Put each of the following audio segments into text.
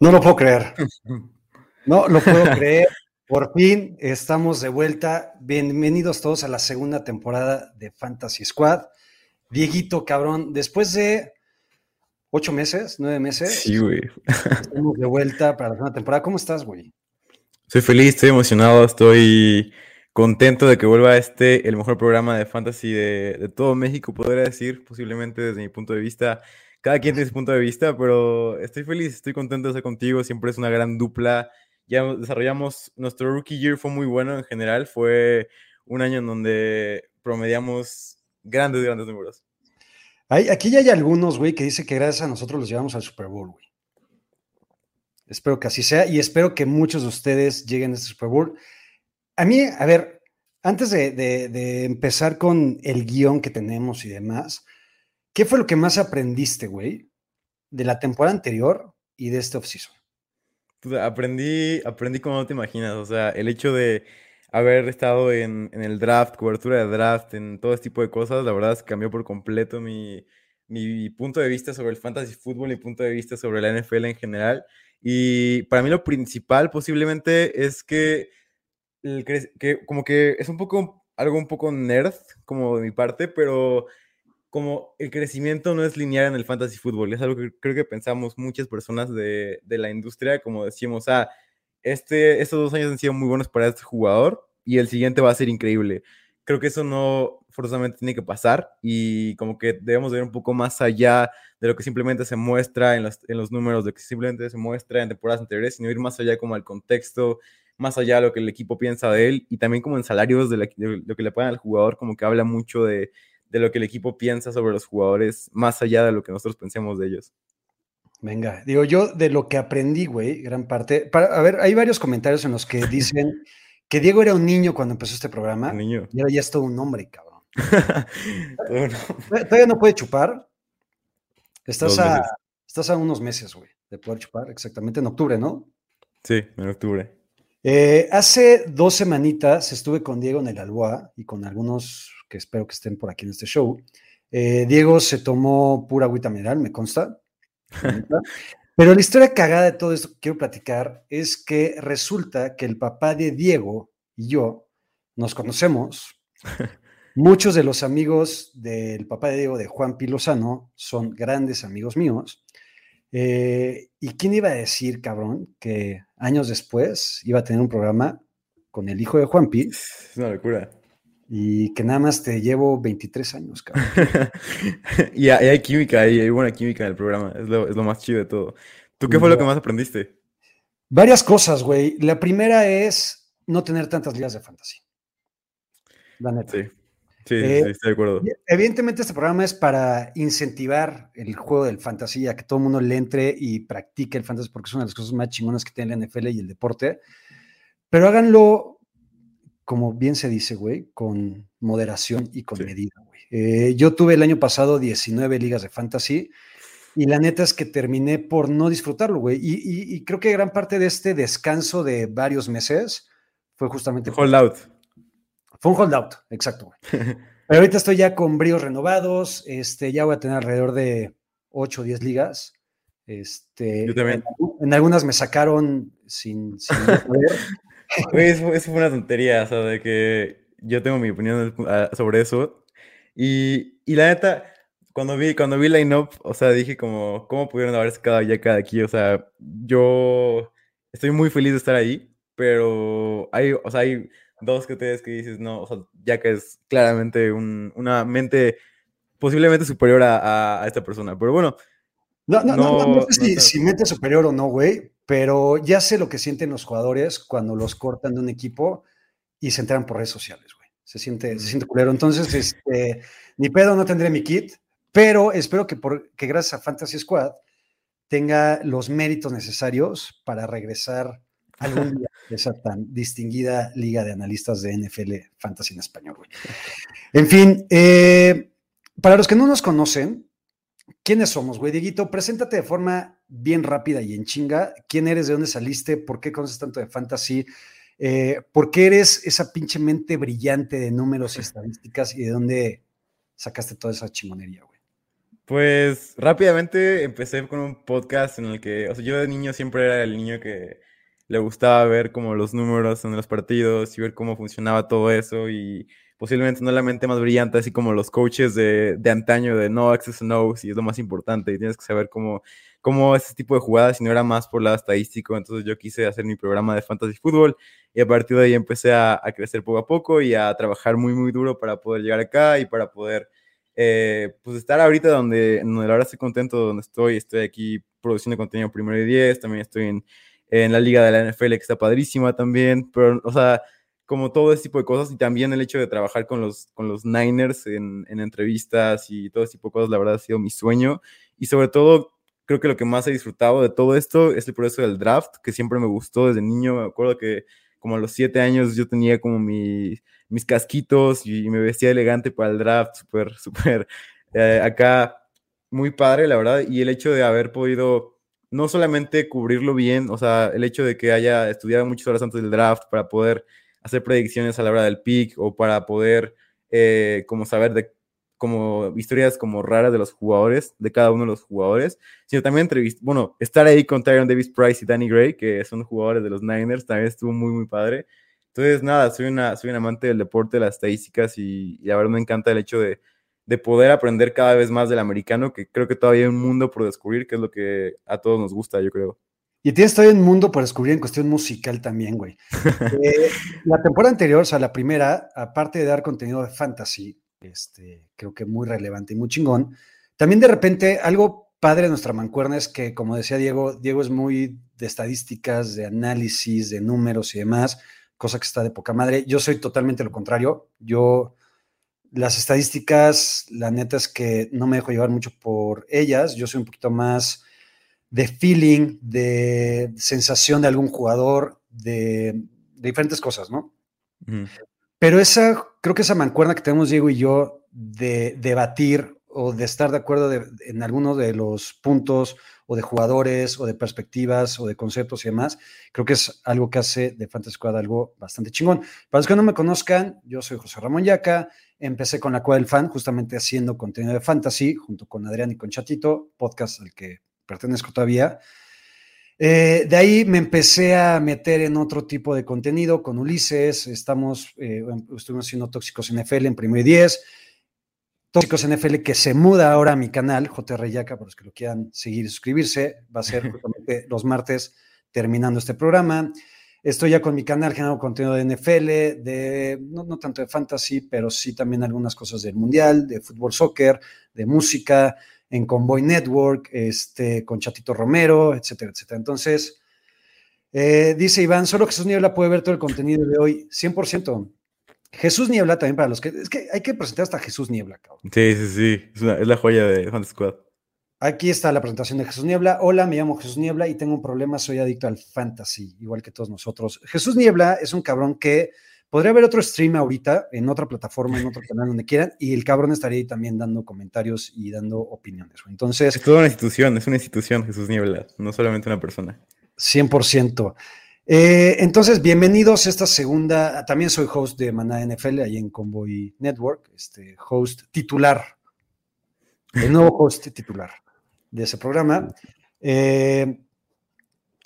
No lo puedo creer. No lo puedo creer. Por fin estamos de vuelta. Bienvenidos todos a la segunda temporada de Fantasy Squad. Dieguito, cabrón, después de ocho meses, nueve meses, Sí, güey. estamos de vuelta para la segunda temporada. ¿Cómo estás, güey? Soy feliz, estoy emocionado, estoy contento de que vuelva este, el mejor programa de fantasy de, de todo México, podría decir, posiblemente desde mi punto de vista. Cada quien tiene su punto de vista, pero estoy feliz, estoy contento de estar contigo, siempre es una gran dupla. Ya desarrollamos, nuestro rookie year fue muy bueno en general, fue un año en donde promediamos grandes, grandes números. Hay, aquí ya hay algunos, güey, que dice que gracias a nosotros los llevamos al Super Bowl, güey. Espero que así sea y espero que muchos de ustedes lleguen a este Super Bowl. A mí, a ver, antes de, de- de empezar con el guion que tenemos y demás, ¿qué fue lo que más aprendiste, güey, de la temporada anterior y de este offseason? Puta, aprendí, aprendí como no te imaginas, o sea, el hecho de haber estado en, el draft, cobertura de draft, en todo este tipo de cosas, la verdad es que cambió por completo mi, punto de vista sobre el fantasy fútbol, mi punto de vista sobre la NFL en general. Y para mí lo principal posiblemente es que, el que como que es un poco, algo un poco nerd, como de mi parte, pero como el crecimiento no es lineal en el fantasy fútbol, es algo que creo que pensamos muchas personas de, de la industria, como decimos, ah, este, estos dos años han sido muy buenos para este jugador y el siguiente va a ser increíble. Creo que eso no forzosamente tiene que pasar y como que debemos ver un poco más allá de lo que simplemente se muestra en los, en los números, de lo que simplemente se muestra en temporadas anteriores, sino ir más allá como al contexto, más allá de lo que el equipo piensa de él y también como en salarios de, de lo que le pagan al jugador, como que habla mucho de, de lo que el equipo piensa sobre los jugadores, más allá de lo que nosotros pensemos de ellos. Venga, digo yo de lo que aprendí, güey, gran parte. Para, a ver, hay varios comentarios en los que dicen que Diego era un niño cuando empezó este programa Niño. y ahora ya es todo un hombre, cabrón. Bueno, Todavía no puede chupar. Estás a, estás a unos meses, güey, de poder chupar, exactamente en octubre, ¿no? sí, en octubre. Eh, hace dos semanitas estuve con Diego en el Alboa y con algunos que espero que estén por aquí en este show. Eh, Diego se tomó pura agüita mineral, me consta. Pero la historia cagada de todo esto que quiero platicar es que resulta que el papá de Diego y yo nos conocemos. Muchos de los amigos del papá de Diego, de Juan Pilosano, son grandes amigos míos. Eh, ¿Y quién iba a decir, cabrón, que años después iba a tener un programa con el hijo de Juanpi Es una locura. Y que nada más te llevo 23 años, cabrón? y, hay, química, hay, hay buena química en el programa, es lo, es lo más chido de todo. ¿Tú qué fue lo que más aprendiste? Varias cosas, güey. La primera es no tener tantas ligas de fantasy. La neta. Sí, sí, Eh, sí, estoy de acuerdo. Evidentemente este programa es para incentivar el juego del fantasy, a que todo el mundo le entre y practique el fantasy, porque es una de las cosas más chingonas que tiene la NFL y el deporte. Pero háganlo, como bien se dice, güey, con moderación y con Sí. medida, güey. Eh, yo tuve el año pasado 19 ligas de fantasy y la neta es que terminé por no disfrutarlo, güey. Y, y- y creo que gran parte de este descanso de varios meses fue justamente... Hold out. Fue un holdout, exacto, güey. Pero ahorita estoy ya con bríos renovados, este, ya voy a tener alrededor de 8 o 10 ligas. Este, Yo también. En, en algunas me sacaron sin, sin poder. Güey, eso, eso fue una tontería, o sea, de que yo tengo mi opinión ah, sobre eso. Y, y la neta, cuando vi, cuando vi Line Up, o sea, dije como, ¿cómo pudieron haber sacado ya cada aquí? O sea, yo estoy muy feliz de estar ahí, pero hay, o sea, hay dos que ustedes que dices, no, o sea, ya que es claramente un- una mente posiblemente superior a, a- a esta persona. Pero bueno, No, no, no, no, no No, sé si, no si mente superior o no, güey, pero ya sé lo que sienten los jugadores cuando los cortan de un equipo y se enteran por redes sociales, güey. Se siente, se siente culero. Entonces, este, ni pedo, no tendré mi kit, pero espero que, por, que gracias a Fantasy Squad tenga los méritos necesarios para regresar algún día a esa tan distinguida liga de analistas de NFL Fantasy en español. Güey. En fin, eh, para los que no nos conocen, ¿quiénes somos, güey? Dieguito, preséntate de forma bien rápida y en chinga. ¿Quién eres? ¿De dónde saliste? ¿Por qué conoces tanto de fantasy? Eh, ¿Por qué eres esa pinche mente brillante de números y estadísticas y de dónde sacaste toda esa chingonería, güey? Pues rápidamente empecé con un podcast en el que, o sea, yo de niño siempre era el niño que le gustaba ver como los números en los partidos y ver cómo funcionaba todo eso y posiblemente no la mente más brillante, así como los coaches de, de antaño de no access no, si es lo más importante y tienes que saber cómo, cómo ese tipo de jugadas, si no era más por la estadístico, entonces yo quise hacer mi programa de fantasy fútbol y a partir de ahí empecé a, a crecer poco a poco y a trabajar muy, muy duro para poder llegar acá y para poder eh, pues estar ahorita donde, donde la verdad estoy contento donde estoy, estoy aquí produciendo contenido primero y diez, también estoy en, en la liga de la NFL que está padrísima también, pero o sea, como todo ese tipo de cosas y también el hecho de trabajar con los, con los Niners en, en entrevistas y todo ese tipo de cosas, la verdad ha sido mi sueño y sobre todo creo que lo que más he disfrutado de todo esto es el proceso del draft, que siempre me gustó desde niño, me acuerdo que como a los siete años yo tenía como mi mis casquitos y me vestía elegante para el draft, súper, súper eh, acá, muy padre, la verdad. Y el hecho de haber podido no solamente cubrirlo bien, o sea, el hecho de que haya estudiado muchas horas antes del draft para poder hacer predicciones a la hora del pick o para poder eh, como saber de como historias como raras de los jugadores, de cada uno de los jugadores, sino también entrevistar, bueno, estar ahí con Tyron Davis Price y Danny Gray, que son jugadores de los Niners, también estuvo muy, muy padre. Entonces, nada, soy, una, soy un amante del deporte, de las estadísticas y, y la verdad me encanta el hecho de, de, poder aprender cada vez más del americano, que creo que todavía hay un mundo por descubrir, que es lo que a todos nos gusta, yo creo. Y tienes todavía un mundo por descubrir en cuestión musical también, güey. eh, la temporada anterior, o sea, la primera, aparte de dar contenido de fantasy, este, creo que muy relevante y muy chingón, también de repente algo padre de nuestra mancuerna es que, como decía Diego, Diego es muy de estadísticas, de análisis, de números y demás cosa que está de poca madre. Yo soy totalmente lo contrario. Yo, las estadísticas, la neta es que no me dejo llevar mucho por ellas. Yo soy un poquito más de feeling, de sensación de algún jugador, de, de diferentes cosas, ¿no? -huh. Pero esa, creo que esa mancuerna que tenemos Diego y yo de debatir o de estar de acuerdo de, en alguno de los puntos o de jugadores o de perspectivas o de conceptos y demás, creo que es algo que hace de Fantasy Squad algo bastante chingón. Para los que no me conozcan, yo soy José Ramón Yaca, empecé con la Cueva del Fan, justamente haciendo contenido de fantasy, junto con Adrián y con Chatito, podcast al que pertenezco todavía. Eh, de ahí me empecé a meter en otro tipo de contenido con Ulises, estamos, eh, estuvimos haciendo Tóxicos NFL en primero y diez, Tóxicos NFL que se muda ahora a mi canal, JR Yaca, para los que lo quieran seguir y suscribirse, va a ser justamente los martes terminando este programa. Estoy ya con mi canal generando contenido de NFL, de, no, no, tanto de fantasy, pero sí también algunas cosas del mundial, de fútbol, soccer, de música, en Convoy Network, este, con Chatito Romero, etcétera, etcétera. Entonces, eh, dice Iván, solo Jesús Niebla puede ver todo el contenido de hoy, 100%. Jesús Niebla también para los que... Es que hay que presentar hasta Jesús Niebla, cabrón. Sí, sí, sí. Es, una, es la joya de Fantasy Squad. Aquí está la presentación de Jesús Niebla. Hola, me llamo Jesús Niebla y tengo un problema, soy adicto al fantasy, igual que todos nosotros. Jesús Niebla es un cabrón que podría haber otro stream ahorita en otra plataforma, en otro canal, donde quieran, y el cabrón estaría ahí también dando comentarios y dando opiniones. Entonces... Es toda una institución, es una institución Jesús Niebla, no solamente una persona. 100%. Eh, entonces, bienvenidos a esta segunda, también soy host de Maná NFL, ahí en Convoy Network, este host titular, el nuevo host titular de ese programa. Eh,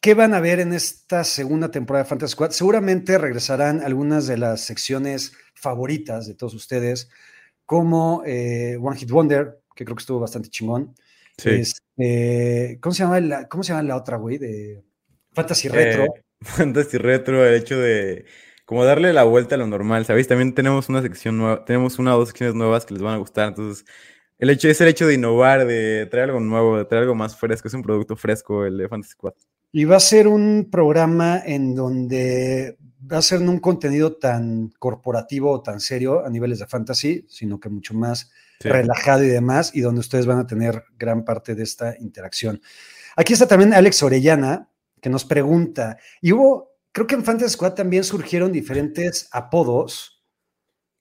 ¿Qué van a ver en esta segunda temporada de Fantasy Squad? Seguramente regresarán algunas de las secciones favoritas de todos ustedes, como eh, One Hit Wonder, que creo que estuvo bastante chingón. Sí. Este, ¿cómo, se llama la, ¿Cómo se llama la otra, güey? De Fantasy Retro. Eh, Fantasy Retro, el hecho de como darle la vuelta a lo normal, ¿sabéis? También tenemos una sección nueva, tenemos una o dos secciones nuevas que les van a gustar, entonces el hecho es el hecho de innovar, de traer algo nuevo, de traer algo más fresco, es un producto fresco el de Fantasy Squad. Y va a ser un programa en donde va a ser no un contenido tan corporativo o tan serio a niveles de fantasy, sino que mucho más Sí. relajado y demás, y donde ustedes van a tener gran parte de esta interacción. Aquí está también Alex Orellana, que nos pregunta, y hubo, creo que en Fantasy Squad también surgieron diferentes apodos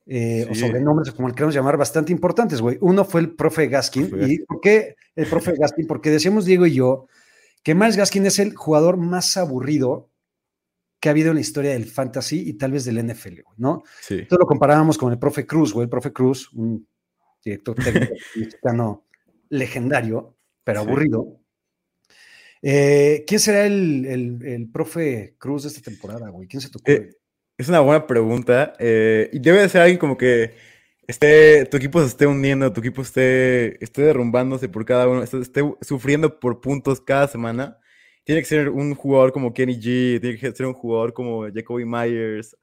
eh, o Sí. sobrenombres, como el queramos llamar, bastante importantes, güey. Uno fue el profe Gaskin. ¿Y por qué el profe Gaskin? Porque decíamos Diego y yo que Miles Gaskin es el jugador más aburrido que ha habido en la historia del fantasy y tal vez del NFL, ¿no? Sí. Entonces lo comparábamos con el profe Cruz, güey. El profe Cruz, un director técnico mexicano legendario, pero Sí. aburrido. Eh, ¿Quién será el, el- el profe Cruz de esta temporada, güey? ¿Quién se te ocurre? Eh, Es una buena pregunta. eh, y debe de ser alguien como que esté, tu equipo se esté hundiendo, tu equipo esté, esté derrumbándose por cada uno, esté, sufriendo por puntos cada semana. Tiene que ser un jugador como Kenny G, tiene que ser un jugador como Jacoby Myers,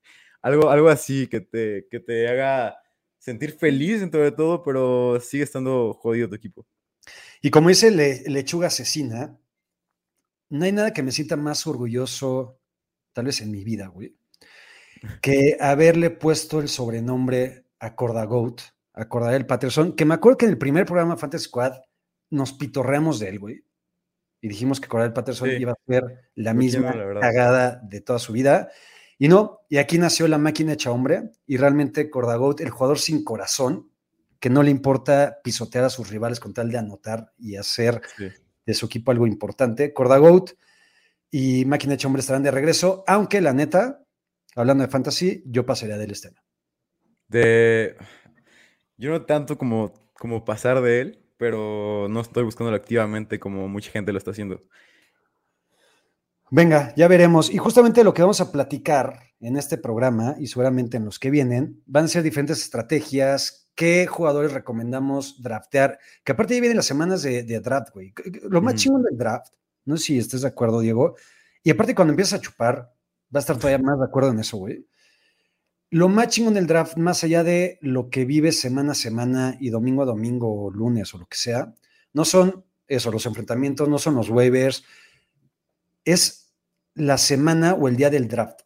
algo, algo así que te, que te haga sentir feliz dentro de todo, pero sigue estando jodido tu equipo. Y como dice Le- Lechuga Asesina, no hay nada que me sienta más orgulloso, tal vez en mi vida, güey, que haberle puesto el sobrenombre a Cordagoat, a Cordarel Patterson, que me acuerdo que en el primer programa Fantasy Squad nos pitorreamos de él, güey. Y dijimos que Cordarel Patterson Sí. iba a ser la Muy misma la verdad. cagada de toda su vida. Y no, y aquí nació la máquina hecha hombre, y realmente Cordagoat, el jugador sin corazón, que no le importa pisotear a sus rivales con tal de anotar y hacer Sí. de su equipo algo importante. Cordagoat y Máquina Hecha Hombre estarán de regreso, aunque la neta, hablando de fantasy, yo pasaría del este año. De... Yo no tanto como, como pasar de él, pero no estoy buscándolo activamente como mucha gente lo está haciendo. Venga, ya veremos. Y justamente lo que vamos a platicar en este programa y seguramente en los que vienen van a ser diferentes estrategias, qué jugadores recomendamos draftear, que aparte ya vienen las semanas de, de draft, güey. Lo más Ujú. chingón del draft, no sé si estés de acuerdo, Diego, y aparte cuando empiezas a chupar, va a estar todavía más de acuerdo en eso, güey. Lo más chingón del draft, más allá de lo que vives semana a semana y domingo a domingo o lunes o lo que sea, no son eso, los enfrentamientos, no son los waivers, es la semana o el día del draft,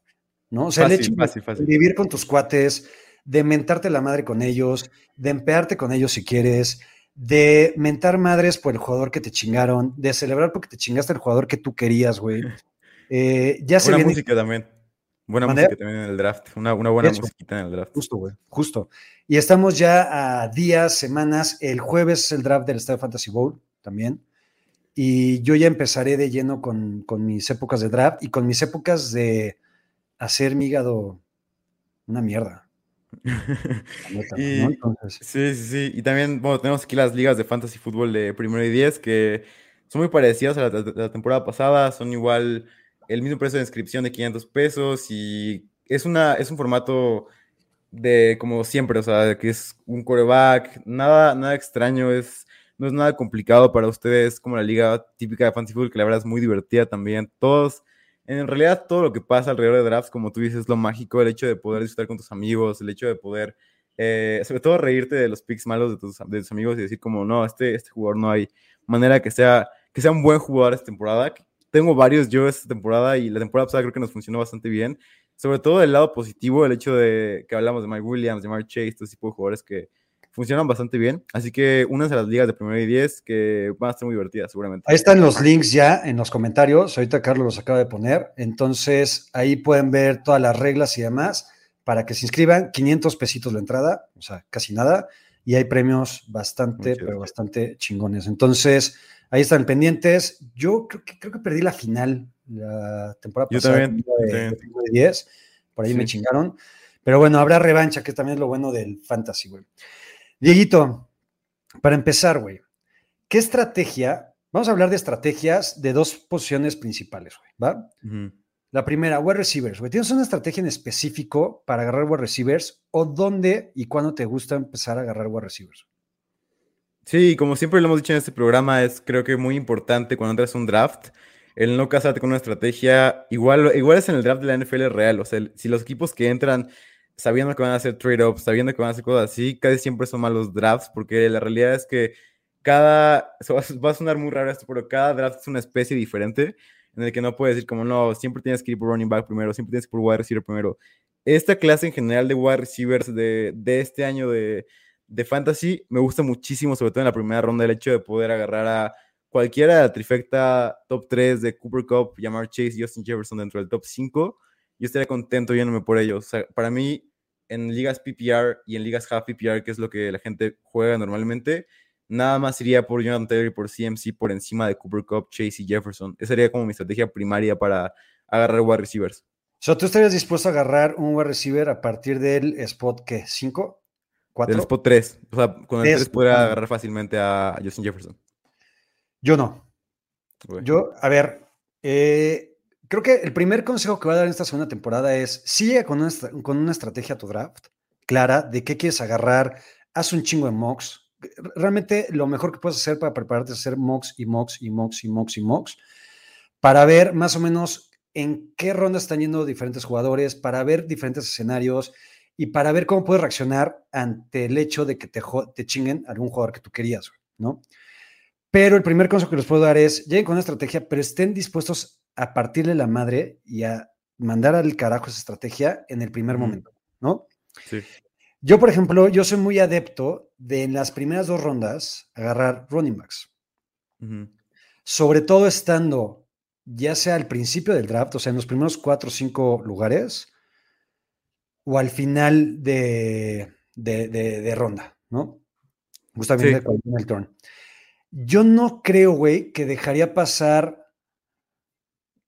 ¿no? O sea, el Fácil, hecho de fácil, fácil. vivir con tus cuates, de mentarte la madre con ellos, de empearte con ellos si quieres, de mentar madres por el jugador que te chingaron, de celebrar porque te chingaste el jugador que tú querías, güey. Eh, ya se viene música también. Buena música también en el draft. Una, una buena musiquita en el draft. Justo, güey, justo. Y estamos ya a días, semanas. El jueves es el draft del Estadio Fantasy Bowl también. Y yo ya empezaré de lleno con, con mis épocas de draft y con mis épocas de hacer mi hígado una mierda. Y- Entonces, Sí, sí, sí. Y también, bueno, tenemos aquí las ligas de fantasy fútbol de primero y diez que son muy parecidas a la temporada pasada. Son igual el mismo precio de inscripción de 500 pesos y es, una, es un formato de como siempre, o sea, que es un coreback, nada, nada extraño, es, no es nada complicado para ustedes, como la liga típica de fantasy fútbol, que la verdad es muy divertida también. Todos, en realidad, todo lo que pasa alrededor de drafts, como tú dices, es lo mágico, el hecho de poder disfrutar con tus amigos, el hecho de poder eh, sobre todo reírte de los picks malos de tus, de tus amigos y decir como, no, este, este jugador no hay manera que sea, que sea un buen jugador esta temporada. Tengo varios yo esta temporada y la temporada pasada creo que nos funcionó bastante bien. Sobre todo del lado positivo, el hecho de que hablamos de Mike Williams, de Mark Chase, este tipo de jugadores que funcionan bastante bien. Así que únanse a las ligas de primero y diez que van a estar muy divertidas seguramente. ahí están los links ya en los comentarios. Ahorita Carlos los acaba de poner. Entonces, ahí pueden ver todas las reglas y demás para que se inscriban. 500 pesitos la entrada, o sea, casi nada. Y hay premios bastante, pero bastante chingones. Entonces, ahí están pendientes. Yo creo que, creo que perdí la final la temporada Yo pasada. también, de, yo de también. primero y 10. Por ahí me chingaron. Pero bueno, habrá revancha, que también es lo bueno del fantasy, güey. Dieguito, para empezar, güey, ¿qué estrategia? Vamos a hablar de estrategias de dos posiciones principales, güey, ¿va? La primera, wide receivers, güey. ¿Tienes una estrategia en específico para agarrar wide receivers o dónde y cuándo te gusta empezar a agarrar wide receivers? Sí, como siempre lo hemos dicho en este programa, es creo que muy importante cuando entras a un draft, el no casarte con una estrategia, igual, igual es en el draft de la NFL real, o sea, si los equipos que entran sabiendo que van a hacer trade-ups, sabiendo que van a hacer cosas así, casi siempre son malos drafts, porque la realidad es que cada, eso va, a- va a sonar muy raro esto, pero cada draft es una especie diferente, en el que no puedes decir como, no, siempre tienes que ir por running back primero, siempre tienes que ir por wide receiver primero. Esta clase en general de wide receivers de, de este año de, de fantasy me gusta muchísimo, sobre todo en la primera ronda, el hecho de poder agarrar a cualquiera de la trifecta top 3 de Cooper Cup, Jamar Chase Justin Jefferson dentro del top 5, yo estaría contento yéndome por ellos. Para mí, en ligas PPR y en ligas half PPR, que es lo que la gente juega normalmente, nada más iría por Jonathan Taylor y por CMC por encima de Cooper Cup, Chase y Jefferson. Esa sería como mi estrategia primaria para agarrar wide receivers. O ¿tú estarías dispuesto a agarrar un wide receiver a partir del spot que ¿5? ¿4? Del spot 3. O sea, con el Tres. 3 podría agarrar fácilmente a Justin Jefferson. Yo no. Yo, a ver, eh, creo que el primer consejo que voy a dar en esta segunda temporada es, sigue con una, con una estrategia a tu draft clara de qué quieres agarrar, haz un chingo de mocks. Realmente lo mejor que puedes hacer para prepararte es hacer mocks y mocks y mocks y mocks y mocks para ver más o menos en qué ronda están yendo diferentes jugadores, para ver diferentes escenarios y para ver cómo puedes reaccionar ante el hecho de que te, te chinguen algún jugador que tú querías, ¿no? Pero el primer consejo que les puedo dar es, lleguen con una estrategia, pero estén dispuestos a partirle la madre y a mandar al carajo esa estrategia en el primer momento, ¿no? Sí. Yo, por ejemplo, yo soy muy adepto de en las primeras dos rondas agarrar running backs, sobre todo estando ya sea al principio del draft, o sea, en los primeros cuatro o cinco lugares, o al final de, de, de- de ronda, ¿no? Justamente Sí. viene el turn. Yo no creo, güey, que dejaría pasar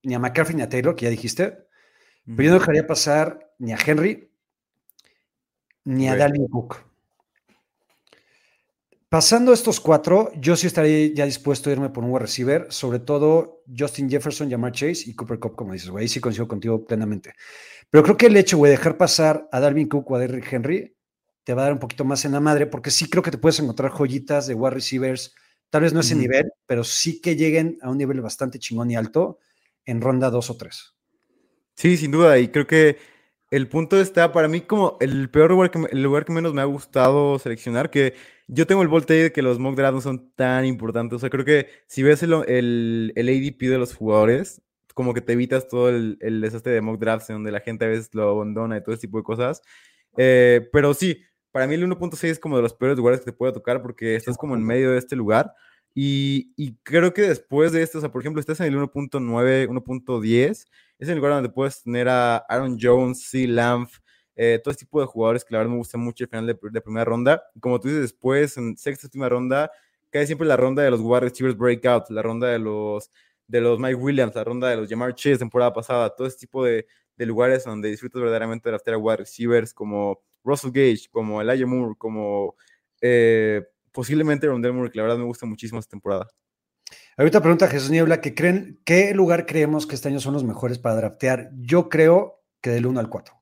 ni a McCaffrey ni a Taylor, que ya dijiste, pero yo no dejaría pasar ni a Henry ni a. Dalvin Cook. Pasando estos cuatro, yo sí estaría ya dispuesto a irme por un wide receiver, sobre todo Justin Jefferson, Jamar Chase y Cooper Cup, como dices, güey. Ahí sí coincido contigo plenamente. Pero creo que el hecho, güey, de dejar pasar a Dalvin Cook o a Derrick Henry te va a dar un poquito más en la madre, porque sí creo que te puedes encontrar joyitas de wide receivers, tal vez no ese nivel, pero sí que lleguen a un nivel bastante chingón y alto en ronda dos o tres. Sí, sin duda. Y creo que el punto está para mí como el peor lugar que, el lugar que menos me ha gustado seleccionar, que yo tengo el volteo de que los mock drafts no son tan importantes. O sea, creo que si ves el, el, el ADP de los jugadores, como que te evitas todo el, el desastre de mock drafts en donde la gente a veces lo abandona y todo ese tipo de cosas. Eh, pero sí, para mí el 1.6 es como de los peores lugares que te puede tocar porque estás como en medio de este lugar. Y, creo que después de esto, o sea, por ejemplo, estás en el 1.9, 1.10, es el lugar donde puedes tener a Aaron Jones, C. Lamb, eh, todo este tipo de jugadores que la verdad me gusta mucho el final de, de primera ronda. Como tú dices, después, en sexta, última ronda, cae siempre la ronda de los wide receivers breakout, la ronda de los, de los Mike Williams, la ronda de los Jamar Chase temporada pasada, todo este tipo de, lugares donde disfrutas verdaderamente de draftear a wide receivers como Russell Gage, como Elijah Moore, como eh, posiblemente Rondell Moore, que la verdad me gusta muchísimo esta temporada. Ahorita pregunta Jesús Niebla que creen, ¿qué lugar creemos que este año son los mejores para draftear? Yo creo que del 1 al 4.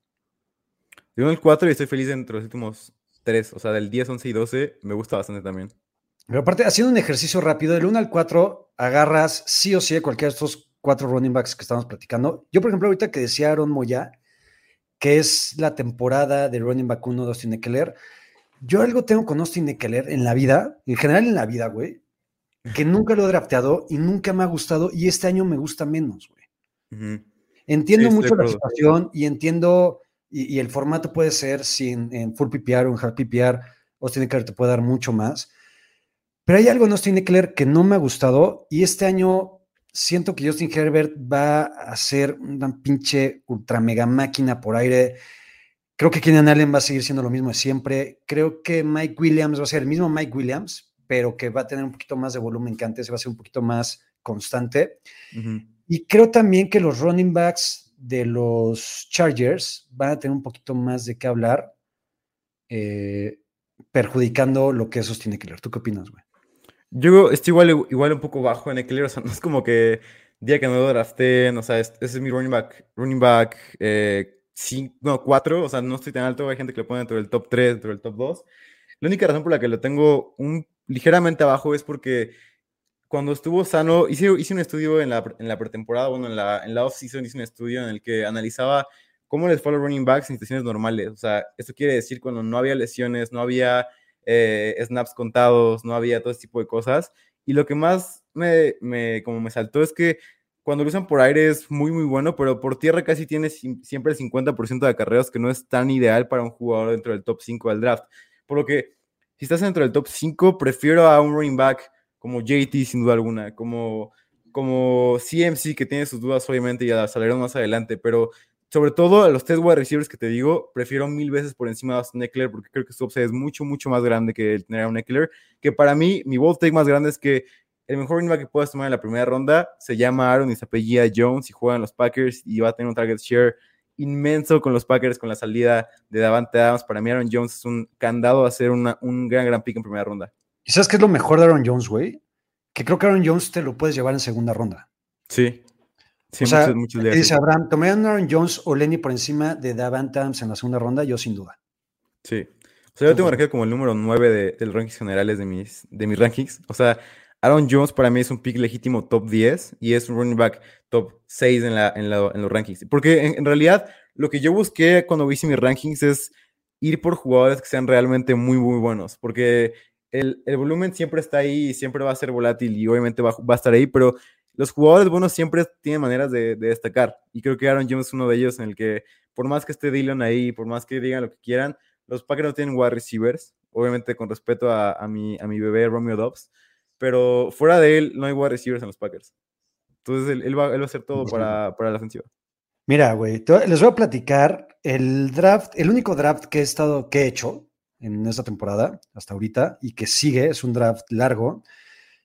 De 1 al 4 y estoy feliz entre los últimos 3, o sea, del 10, 11 y 12 me gusta bastante también. Pero aparte, haciendo un ejercicio rápido, del 1 al 4 agarras sí o sí a cualquiera de estos cuatro running backs que estamos platicando. Yo, por ejemplo, ahorita que decía Aaron Moya, que es la temporada de running back 1 de Austin Eckler, yo algo tengo con Austin Eckler en la vida, en general en la vida, güey, que nunca lo he drafteado y nunca me ha gustado y este año me gusta menos, güey. Entiendo Sí, mucho la situación y entiendo, y, y el formato puede ser sin en full PPR o en hard PPR, Austin Eckler te puede dar mucho más. Pero hay algo en Austin Eckler que no me ha gustado y este año siento que Justin Herbert va a ser una pinche ultra mega máquina por aire. Creo que Keenan Allen va a seguir siendo lo mismo de siempre. Creo que Mike Williams va a ser el mismo Mike Williams, pero que va a tener un poquito más de volumen que antes, va a ser un poquito más constante. Ujú. Y creo también que los running backs de los Chargers van a tener un poquito más de qué hablar, eh, perjudicando lo que es Austin Eckler. ¿Tú qué opinas, güey? Yo estoy igual, igual un poco bajo en Eckler, o sea, no es como que día que no lo drafté, o sea, es- ese es mi running back, running back eh, cinco, no, 4, o sea, no estoy tan alto, hay gente que lo pone dentro del top 3, dentro del top 2. La única razón por la que lo tengo un, ligeramente abajo es porque cuando estuvo sano, hice, hice un estudio en la, en la pretemporada, bueno, en la, en la off-season hice un estudio en el que analizaba cómo les fue a los running backs en situaciones normales. O sea, esto quiere decir cuando no había lesiones, no había eh, snaps contados, no había todo ese tipo de cosas. Y lo que más me, me, como me saltó es que cuando lo usan por aire es muy, muy bueno, pero por tierra casi tiene siempre el 50% de acarreos, que no es tan ideal para un jugador dentro del top 5 del draft. Por lo que, si estás dentro del top 5, prefiero a un running back como JT, sin duda alguna, como, como CMC, que tiene sus dudas, obviamente, y a salieron más adelante, pero sobre todo a los tres wide receivers que te digo, prefiero mil veces por encima de Austin Eckler, porque creo que su upside es mucho, mucho más grande que el tener a un Eckler, que para mí, mi bold take más grande es que el mejor running back que puedas tomar en la primera ronda se llama Aaron y se apellida Jones y juega en los Packers y va a tener un target share inmenso con los Packers con la salida de Davante Adams. Para mí Aaron Jones es un candado a hacer un gran, gran pick en primera ronda. ¿Y sabes qué es lo mejor de Aaron Jones, güey? Que creo que Aaron Jones te lo puedes llevar en segunda ronda. Sí. Sí, o sea, dice Abraham, ¿tomé a Aaron Jones o Lenny por encima de Davante Adams en la segunda ronda? Yo sin duda. Sí. O sea, yo tengo marcado como el número 9 de, del rankings generales de mis, de mis rankings. O sea, Aaron Jones para mí es un pick legítimo top 10 y es un running back top 6 en, la, en, los rankings. Porque en, realidad lo que yo busqué cuando hice mis rankings es ir por jugadores que sean realmente muy, muy buenos. Porque el, volumen siempre está ahí y siempre va a ser volátil y obviamente va, va a estar ahí, pero los jugadores buenos siempre tienen maneras de, destacar. Y creo que Aaron Jones es uno de ellos en el que, por más que esté Dylan ahí, por más que digan lo que quieran, los Packers no tienen wide receivers. Obviamente, con respeto a, a, mi, a mi bebé Romeo Dobbs pero fuera de él no hay wide receivers en los Packers. Entonces él, va, a hacer todo para, para la ofensiva. Mira, güey, les voy a platicar el draft, el único draft que he estado, que he hecho en esta temporada hasta ahorita y que sigue, es un draft largo.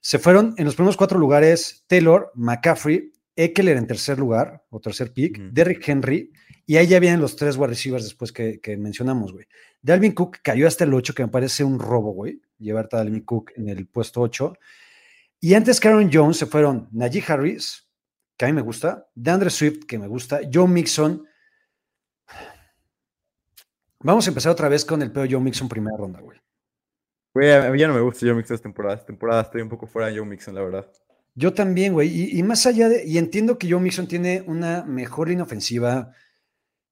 Se fueron en los primeros cuatro lugares Taylor, McCaffrey, Eckler en tercer lugar o tercer pick, Derrick Henry, y ahí ya vienen los tres wide receivers después que, que mencionamos, güey. Dalvin Cook cayó hasta el 8, que me parece un robo, güey, llevarte a Dalvin Cook en el puesto 8. Y antes que Aaron Jones se fueron Najee Harris, que a mí me gusta, DeAndre Swift, que me gusta, Joe Mixon. Vamos a empezar otra vez con el peor Joe Mixon primera ronda, güey. Güey, a mí ya no me gusta Joe Mixon esta temporada. Esta temporada estoy un poco fuera de Joe Mixon, la verdad. Yo también, güey. Y, más allá de. Y entiendo que Joe Mixon tiene una mejor línea ofensiva.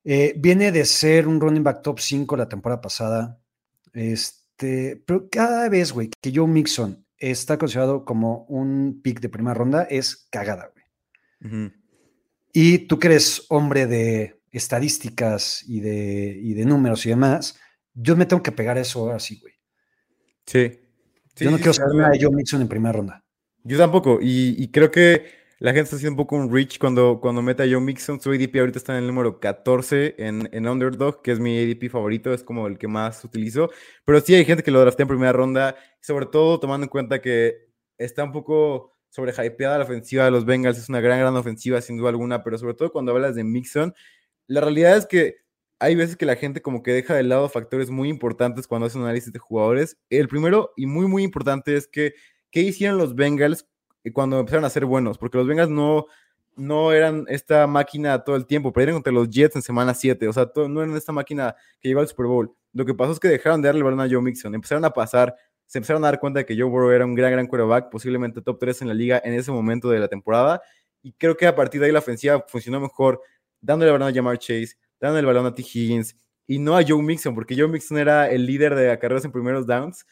Eh, viene de ser un running back top 5 la temporada pasada. Este, pero cada vez, güey, que Joe Mixon está considerado como un pick de primera ronda, es cagada, güey. Y tú que eres hombre de estadísticas y de, y de números y demás, yo me tengo que pegar eso así, güey. Sí. Yo no quiero saber nada de Joe Mixon en primera ronda. Yo tampoco, y, creo que la gente está haciendo un poco un reach cuando, cuando mete a Joe Mixon. Su ADP ahorita está en el número 14 en, en Underdog, que es mi ADP favorito, es como el que más utilizo. Pero sí hay gente que lo draftea en primera ronda, sobre todo tomando en cuenta que está un poco sobrehypeada la ofensiva de los Bengals. Es una gran, gran ofensiva, sin duda alguna, pero sobre todo cuando hablas de Mixon, la realidad es que hay veces que la gente como que deja de lado factores muy importantes cuando hace un análisis de jugadores. El primero y muy, muy importante es que qué hicieron los Bengals cuando empezaron a ser buenos, porque los Bengals no, no eran esta máquina todo el tiempo, perdieron contra los Jets en semana 7, o sea, no eran esta máquina que llegó al Super Bowl. Lo que pasó es que dejaron de darle el balón a Joe Mixon, empezaron a pasar, se empezaron a dar cuenta de que Joe Burrow era un gran, gran quarterback, posiblemente top 3 en la liga en ese momento de la temporada, y creo que a partir de ahí la ofensiva funcionó mejor, dándole el balón a Jamar Chase, dándole el balón a T. Higgins, y no a Joe Mixon, porque Joe Mixon era el líder de carreras en primeros downs.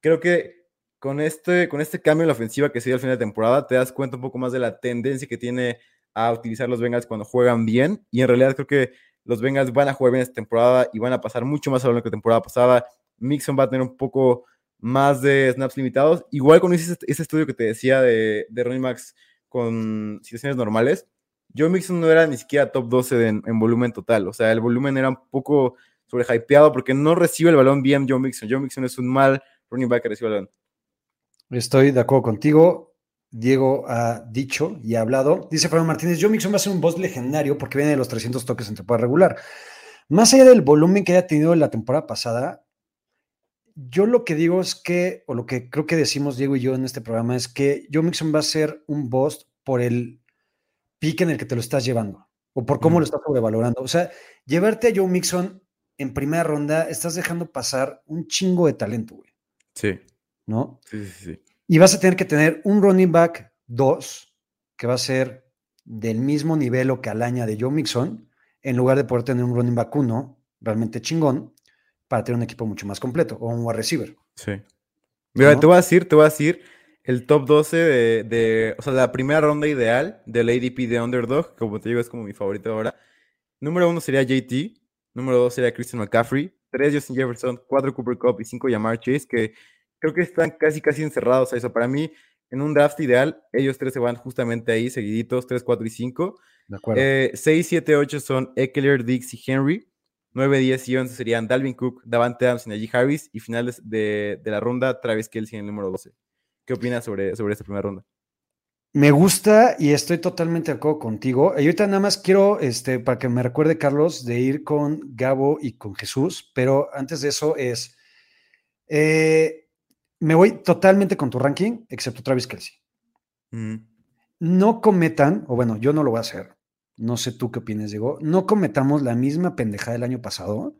Creo que con este, con este cambio en la ofensiva que se dio al final de temporada, te das cuenta un poco más de la tendencia que tiene a utilizar los Bengals cuando juegan bien. Y en realidad creo que los Bengals van a jugar bien esta temporada y van a pasar mucho más a lo que la temporada pasada. Mixon va a tener un poco más de snaps limitados. Igual con ese, ese estudio que te decía de, de Ronnie Max con situaciones normales, Joe Mixon no era ni siquiera top 12 en, en, volumen total. O sea, el volumen era un poco sobrehypeado porque no recibe el balón bien Joe Mixon. Joe Mixon es un mal running back que recibe el balón. Estoy de acuerdo contigo. Diego ha dicho y ha hablado. Dice Fernando Martínez, Joe Mixon va a ser un boss legendario porque viene de los 300 toques en temporada regular. Más allá del volumen que haya tenido en la temporada pasada, yo lo que digo es que, o lo que creo que decimos Diego y yo en este programa, es que Joe Mixon va a ser un boss por el pique en el que te lo estás llevando o por cómo lo estás sobrevalorando. O sea, llevarte a Joe Mixon en primera ronda, estás dejando pasar un chingo de talento, güey. Sí. ¿No? Sí, sí, sí. Y vas a tener que tener un running back 2, que va a ser del mismo nivel o que alaña de Joe Mixon, en lugar de poder tener un running back 1 realmente chingón, para tener un equipo mucho más completo, o un wide receiver. Sí. Mira, te voy a decir, te voy a decir, el top 12 de, de, o sea, la primera ronda ideal del ADP de Underdog, como te digo, es como mi favorito ahora. Número uno sería JT, número dos sería Christian McCaffrey, tres Justin Jefferson, cuatro Cooper Cup y cinco Yamar Chase, que creo que están casi casi encerrados a eso. Para mí, en un draft ideal, ellos tres se van justamente ahí, seguiditos, 3, 4 y 5. De acuerdo. Eh, 6, 7, 8 son Eckler, Dix y Henry. 9, 10 y 11 serían Dalvin Cook, Davante Adams y Najee Harris. Y finales de, de la ronda, Travis Kelsey en el número 12. ¿Qué opinas sobre, sobre esta primera ronda? Me gusta y estoy totalmente de acuerdo contigo. Y ahorita nada más quiero, este, para que me recuerde, Carlos, de ir con Gabo y con Jesús, pero antes de eso es, eh, me voy totalmente con tu ranking, excepto Travis Kelsey. Mm, No cometan, o bueno, yo no lo voy a hacer, no sé tú qué opinas, Diego, no cometamos la misma pendejada del año pasado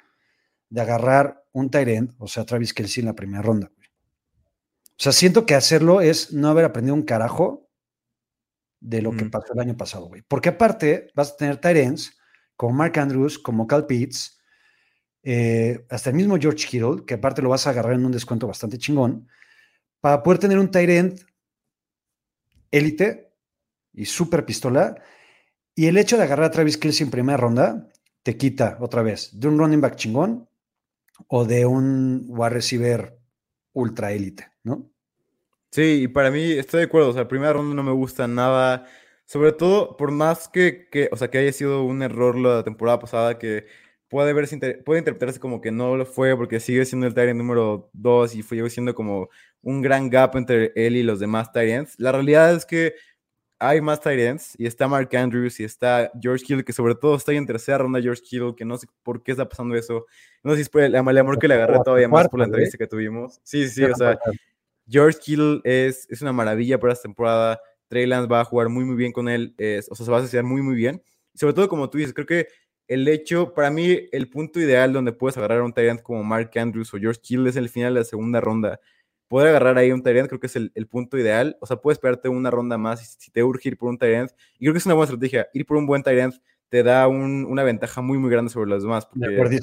de agarrar un Tyrant, o sea, Travis Kelsey en la primera ronda. O sea, siento que hacerlo es no haber aprendido un carajo de lo que Ujú. pasó el año pasado, güey. Porque aparte vas a tener Tyrants como Mark Andrews, como Cal Pitts, eh, hasta el mismo George Kittle, que aparte lo vas a agarrar en un descuento bastante chingón, para poder tener un Tyrant élite y super pistola. Y el hecho de agarrar a Travis Kelsey en primera ronda te quita otra vez de un running back chingón o de un wide receiver ultra élite, ¿no? Sí, y para mí estoy de acuerdo. O sea, primera ronda no me gusta nada. Sobre todo, por más que, que, o sea, que haya sido un error la temporada pasada, que puede, verse, puede interpretarse como que no lo fue, porque sigue siendo el Tyrant número 2 y fue siendo como un gran gap entre él y los demás Tyrants. La realidad es que hay más Tyrants y está Mark Andrews y está George Kittle, que sobre todo está ahí en tercera ronda George Kittle, que no sé por qué está pasando eso. No sé si es por el, el amor que le agarré todavía más por la güey. entrevista que tuvimos. Sí, sí, sí, o sea, George Kittle es, es una maravilla para esta temporada. Trey Lance va a jugar muy, muy bien con él. es- o sea, se va a asociar muy, muy bien. Y sobre todo, como tú dices, creo que el hecho, para mí, el punto ideal donde puedes agarrar a un Tyrant como Mark Andrews o George Kittle es el final de la segunda ronda. Poder agarrar ahí un Tyrant creo que es el, el punto ideal. O sea, puedes esperarte una ronda más si, si te urge ir por un Tyrant. Y creo que es una buena estrategia. Ir por un buen Tyrant te da un- una ventaja muy, muy grande sobre los demás. De Porque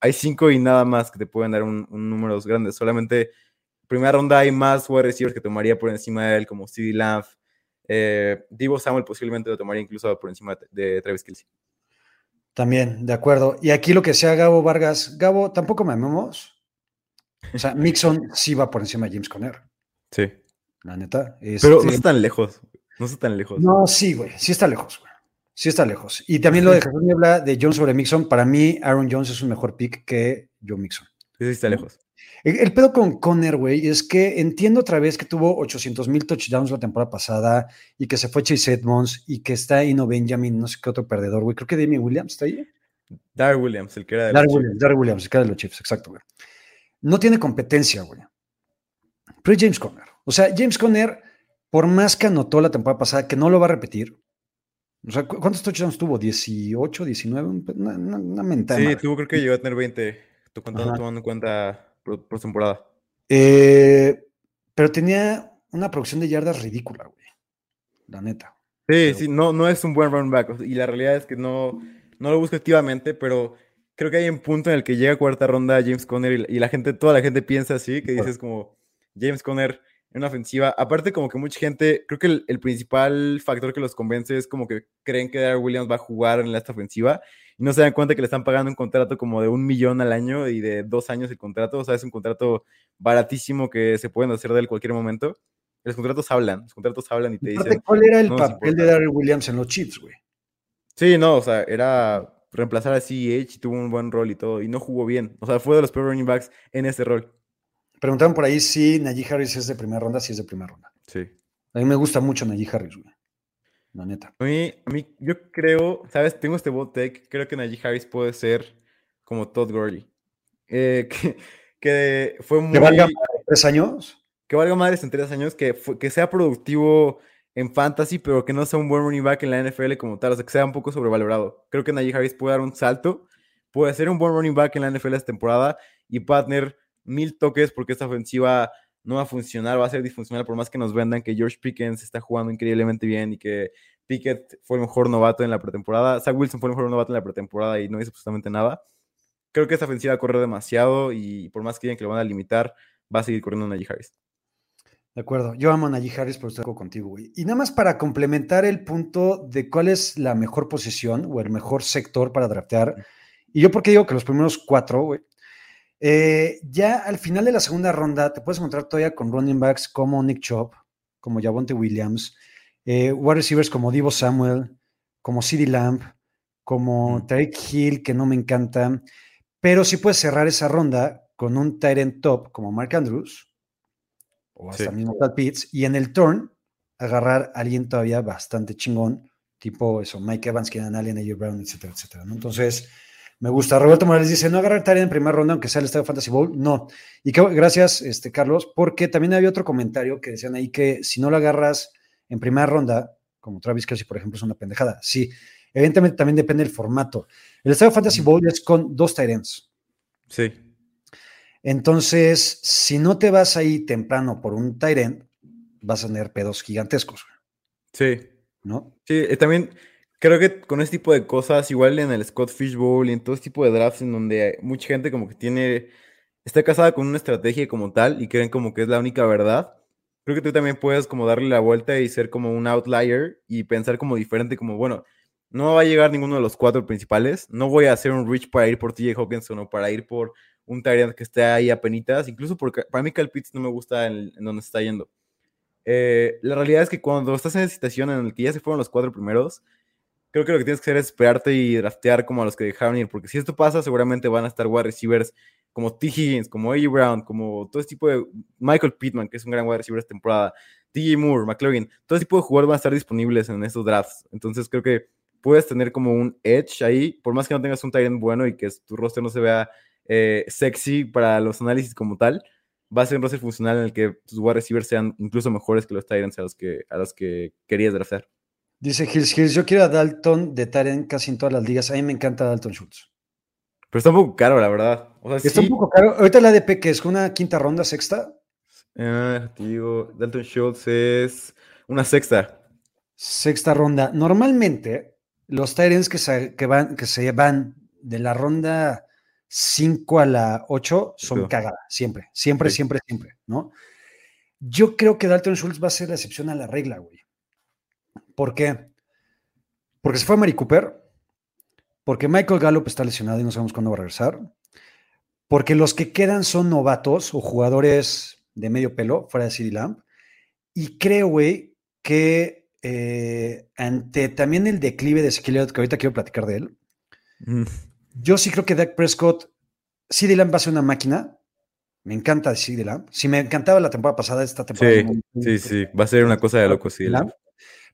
hay cinco y nada más que te pueden dar un, un números grandes. Solamente primera ronda hay más wide receivers que tomaría por encima de él, como CeeDee Lamb. Eh, Divo Samuel posiblemente lo tomaría incluso por encima de, de Travis Kelsey. También, de acuerdo. Y aquí lo que sea Gabo Vargas, Gabo, tampoco me amemos. O sea, Mixon sí va por encima de James Conner, Sí. la neta. Pero Este, no está tan lejos. No está tan lejos. No, sí, güey, sí está lejos, güey. Sí está lejos. Y también lo de Jesús Niebla de Jones sobre Mixon, para mí Aaron Jones es un mejor pick que Joe Mixon. Sí, sí está lejos. El, pedo con Conner, güey, es que entiendo otra vez que tuvo 800 mil touchdowns la temporada pasada y que se fue Chase Edmonds y que está Ino Benjamin, no sé qué otro perdedor, güey. Creo que Damien Williams está ahí. Dar Williams, el que era de los Darrell Chiefs. Williams, Darrell Williams, el cara de los Chiefs, exacto, güey. No tiene competencia, güey. Pero es James Conner. O sea, James Conner, por más que anotó la temporada pasada, que no lo va a repetir. O sea, ¿cu- ¿cuántos touchdowns tuvo? ¿18, 19? Un- Una, una, mentada Sí, tuvo creo que llegó a tener 20, tú contando, Ajá. tomando en cuenta por, por temporada. Eh, pero tenía una producción de yardas ridícula, güey. La neta. Sí, Pero- sí, no, no es un buen running back. Y la realidad es que no, no lo busco activamente, pero creo que hay un punto en el que llega a cuarta ronda James Conner y, la- gente, toda la gente piensa así, que dices como James Conner en una ofensiva. Aparte, como que mucha gente, creo que el, el principal factor que los convence es como que creen que Darrell Williams va a jugar en esta ofensiva y no se dan cuenta que le están pagando un contrato como de un millón al año y de dos años el contrato. O sea, es un contrato baratísimo que se pueden hacer de él cualquier momento. Los contratos hablan, los contratos hablan y te Aparte, dicen. ¿Cuál era el no papel de. Darrell Williams en los Chiefs, güey? Sí, no, o sea, era reemplazar a CEH y tuvo un buen rol y todo, y no jugó bien. O sea, fue de los peores running backs en ese rol. Preguntaron por ahí si Najee Harris es de primera ronda, si es de primera ronda. Sí. A mí me gusta mucho Najee Harris, güey. La neta. A mí, a mí, yo creo, ¿sabes? Tengo este bot take, creo que Najee Harris puede ser como Todd Gurley. Eh, que, que fue muy... ¿Que valga tres años? que valga madres en tres años, que, que sea productivo en fantasy, pero que no sea un buen running back en la NFL como tal, o sea, que sea un poco sobrevalorado. Creo que Najee Harris puede dar un salto, puede ser un buen running back en la NFL esta temporada y puede tener mil toques porque esta ofensiva no va a funcionar, va a ser disfuncional por más que nos vendan que George Pickens está jugando increíblemente bien y que Pickett fue el mejor novato en la pretemporada, Zach Wilson fue el mejor novato en la pretemporada y no hizo absolutamente nada. Creo que esta ofensiva corre demasiado y por más que digan que lo van a limitar, va a seguir corriendo Najee Harris. De acuerdo. Yo amo a Najee Harris, pero estoy contigo, güey. Y nada más para complementar el punto de cuál es la mejor posición o el mejor sector para draftear. Y yo, porque digo que los primeros cuatro, güey. Eh, ya al final de la segunda ronda te puedes encontrar todavía con running backs como Nick Chubb, como Javonte Williams, eh, wide receivers como Divo Samuel, como CeeDee Lamb, como Mm. Tarek Hill, que no me encanta. Pero sí puedes cerrar esa ronda con un end top como Mark Andrews o hasta Sí. mismo Brad Pitts, y en el turn agarrar a alguien todavía bastante chingón, tipo eso, Mike Evans, Keenan Allen, AJ Brown, etcétera, etcétera. ¿no? Entonces, me gusta. Roberto Morales dice, no agarrar tarea en primera ronda, aunque sea el Estadio Fantasy Bowl. No. Y que, gracias, este, Carlos, porque también había otro comentario que decían ahí que si no lo agarras en primera ronda, como Travis Kelsey, por ejemplo, es una pendejada. Sí, evidentemente también depende del formato. El Estadio Fantasy Bowl es con dos ends. Sí. Entonces, si no te vas ahí temprano por un end, vas a tener pedos gigantescos, Sí. ¿no? Sí, eh, también creo que con este tipo de cosas, igual en el Scott Fish Bowl y en todo este tipo de drafts en donde mucha gente como que tiene, está casada con una estrategia como tal y creen como que es la única verdad, creo que tú también puedes como darle la vuelta y ser como un outlier y pensar como diferente, como bueno, no va a llegar ninguno de los cuatro principales, no voy a hacer un reach para ir por TJ Hawkinson o para ir por un Tyrant que esté ahí a penitas, incluso porque para mí Cal Pitts no me gusta en, en donde está yendo. Eh, la realidad es que cuando estás en esa situación en la que ya se fueron los cuatro primeros, creo que lo que tienes que hacer es esperarte y draftear como a los que dejaron ir, porque si esto pasa, seguramente van a estar wide receivers como T. Higgins, como A.J. Brown, como todo este tipo de Michael Pittman, que es un gran wide receiver esta temporada, DJ Moore, McLaurin, todo ese tipo de jugadores van a estar disponibles en estos drafts. Entonces creo que puedes tener como un edge ahí, por más que no tengas un end bueno y que tu roster no se vea eh, sexy para los análisis como tal, va a ser un roster funcional en el que tus wide receivers sean incluso mejores que los ends a los que, a los que querías draftear. Dice Hills Hills, yo quiero a Dalton de Taren casi en todas las ligas. A mí me encanta Dalton Schultz. Pero está un poco caro, la verdad. O sea, Está sí, un poco caro. Ahorita la ADP, que es una quinta ronda, sexta, digo, Dalton Schultz es una sexta. sexta ronda. Normalmente, los Tyrants que se, que van, que se van de la ronda 5 a la 8 son cagadas, siempre, siempre, Sí. siempre, siempre, ¿no? Yo creo que Dalton Schultz va a ser la excepción a la regla, güey. ¿Por qué? Porque se fue Mari Cooper, porque Michael Gallup está lesionado y no sabemos cuándo va a regresar, porque los que quedan son novatos o jugadores de medio pelo, fuera de CD Lamb, y creo, güey, que eh, ante también el declive de Elliott, que ahorita quiero platicar de él, Mm, yo sí creo que Dak Prescott, CD Lamb va a ser una máquina. Me encanta CD Lamb. Si me encantaba la temporada pasada, esta temporada. Sí, sí, sí, va a ser una cosa de loco, sí. Lamb.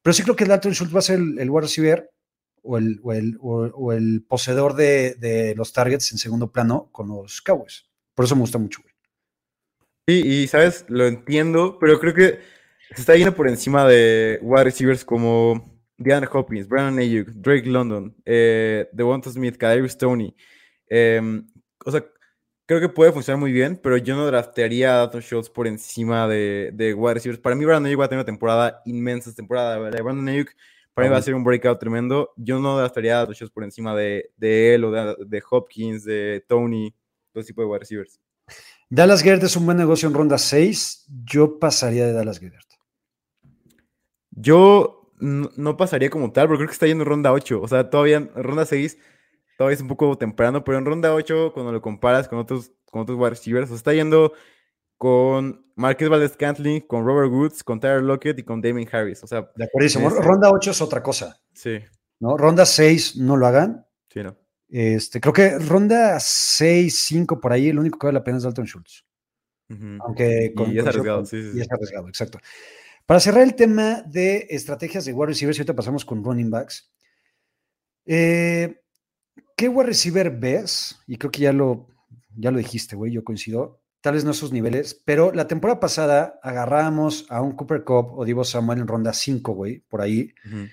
Pero sí creo que Dalton Schultz va a ser el, el wide receiver o el, o el, poseedor de, de los targets en segundo plano con los Cowboys. Por eso me gusta mucho, güey. Sí, y sabes, lo entiendo, pero creo que se está yendo por encima de wide receivers como Deanna Hopkins, Brandon Ayuk, Drake London, eh, Devonta Smith, Kadarius Stoney. Em, o sea, creo que puede funcionar muy bien, pero yo no draftearía a Dalton Schultz por encima de, de wide receivers. Para mí, Brandon Ayuk va a tener una temporada inmensa, temporada. De Brandon Ayuk para mí va a ser un breakout tremendo. Yo no draftearía a Dalton Schultz por encima de, de él o de, de Hopkins, de Tony, todo tipo de wide receivers. Dallas Gert es un buen negocio en ronda 6. Yo pasaría de Dallas Gert. Yo no, no pasaría como tal, porque creo que está yendo en ronda 8. O sea, todavía en ronda 6 todavía es un poco temprano, pero en ronda 8, cuando lo comparas con otros, con otros wide receivers, está yendo con Marquez Valdez Cantling, con Robert Woods, con Tyler Lockett y con Damien Harris. O sea, De acuerdo. Ronda 8 es otra cosa. sí, ¿no? Ronda 6 no lo hagan. sí, no. Este, creo que ronda 6, 5 por ahí, el único que vale la pena es Dalton Schultz. Aunque Y con, es con- arriesgado, sí, sí, y es arriesgado, exacto. Para cerrar el tema de estrategias de wide receivers, y ahorita pasamos con running backs. Eh, ¿Qué wide receiver ves? Y creo que ya lo, ya lo dijiste, güey, yo coincido. Tal vez no esos niveles, pero la temporada pasada agarrábamos a un Cooper Cup o Divo Samuel en ronda 5, güey, por ahí, Ujú.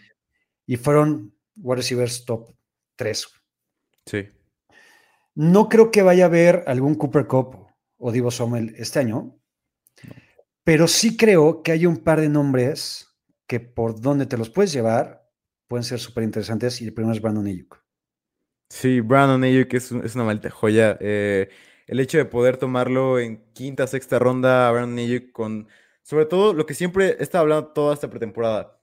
y fueron wide receivers top 3. Sí. No creo que vaya a haber algún Cooper Cup o Divo Samuel este año, pero sí creo que hay un par de nombres que por donde te los puedes llevar pueden ser súper interesantes y el primero es Brandon Ayuk. Sí, Brandon Ayuk es, es una maldita joya. Eh, el hecho de poder tomarlo en quinta, sexta ronda a Brandon Ayuk con sobre todo lo que siempre estado hablando toda esta pretemporada.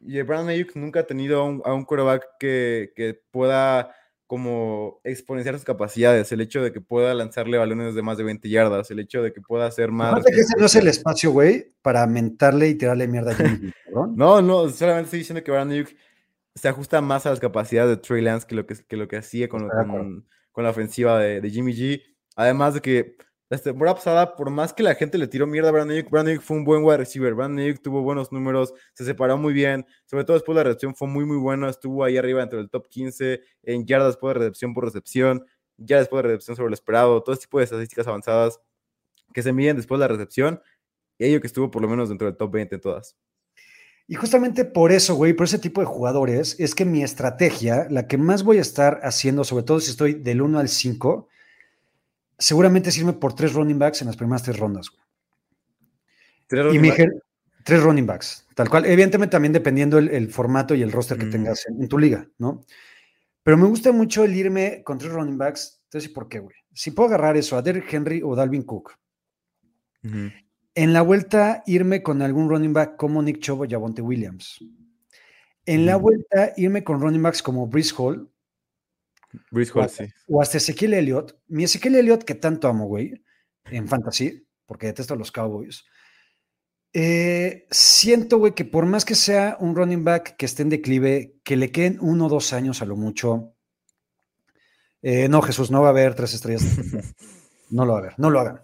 Y Brandon Ayuk nunca ha tenido a un, a un quarterback que, que pueda como exponenciar sus capacidades, el hecho de que pueda lanzarle balones de más de 20 yardas, el hecho de que pueda hacer más... Aparte que ese no es el espacio, güey, para mentarle y tirarle mierda a Jimmy. No, no, solamente estoy diciendo que Brandon Ayuk se ajusta más a las capacidades de Trey Lance que lo que, que, lo que hacía con, con, con la ofensiva de, de Jimmy G. Además de que la temporada pasada, por más que la gente le tiró mierda a Brandon Ayuk, Brandon Ayuk fue un buen wide receiver. Brandon Ayuk tuvo buenos números, se separó muy bien. Sobre todo después de la recepción fue muy, muy bueno. Estuvo ahí arriba entre el top 15 en yardas después de recepción por recepción, ya después de recepción sobre lo esperado, todo este tipo de estadísticas avanzadas que se miden después de la recepción. Y ello que estuvo por lo menos dentro del top 20 en todas. Y justamente por eso, güey, por ese tipo de jugadores, es que mi estrategia, la que más voy a estar haciendo, sobre todo si estoy del 1 al 5, seguramente es irme por tres running backs en las primeras tres rondas. güey. Tres Y running back- gen- tres running backs, tal cual. Evidentemente también dependiendo el, el formato y el roster que Mm. tengas en, en tu liga, ¿no? Pero me gusta mucho el irme con tres running backs. Entonces, ¿por qué, güey? Si puedo agarrar eso a Derrick Henry o Dalvin Cook. En la vuelta irme con algún running back como Nick Chubb o Javonte Williams. En la vuelta irme con running backs como Brees Hall o Hall, hasta, sí. o hasta Ezequiel Elliott. Mi Ezequiel Elliott, que tanto amo, güey, en fantasy, porque detesto a los Cowboys. eh, siento, güey, que por más que sea un running back que esté en declive, que le queden uno o dos años a lo mucho. eh, no, Jesús, no va a haber tres estrellas. No lo va a haber, no lo hagan.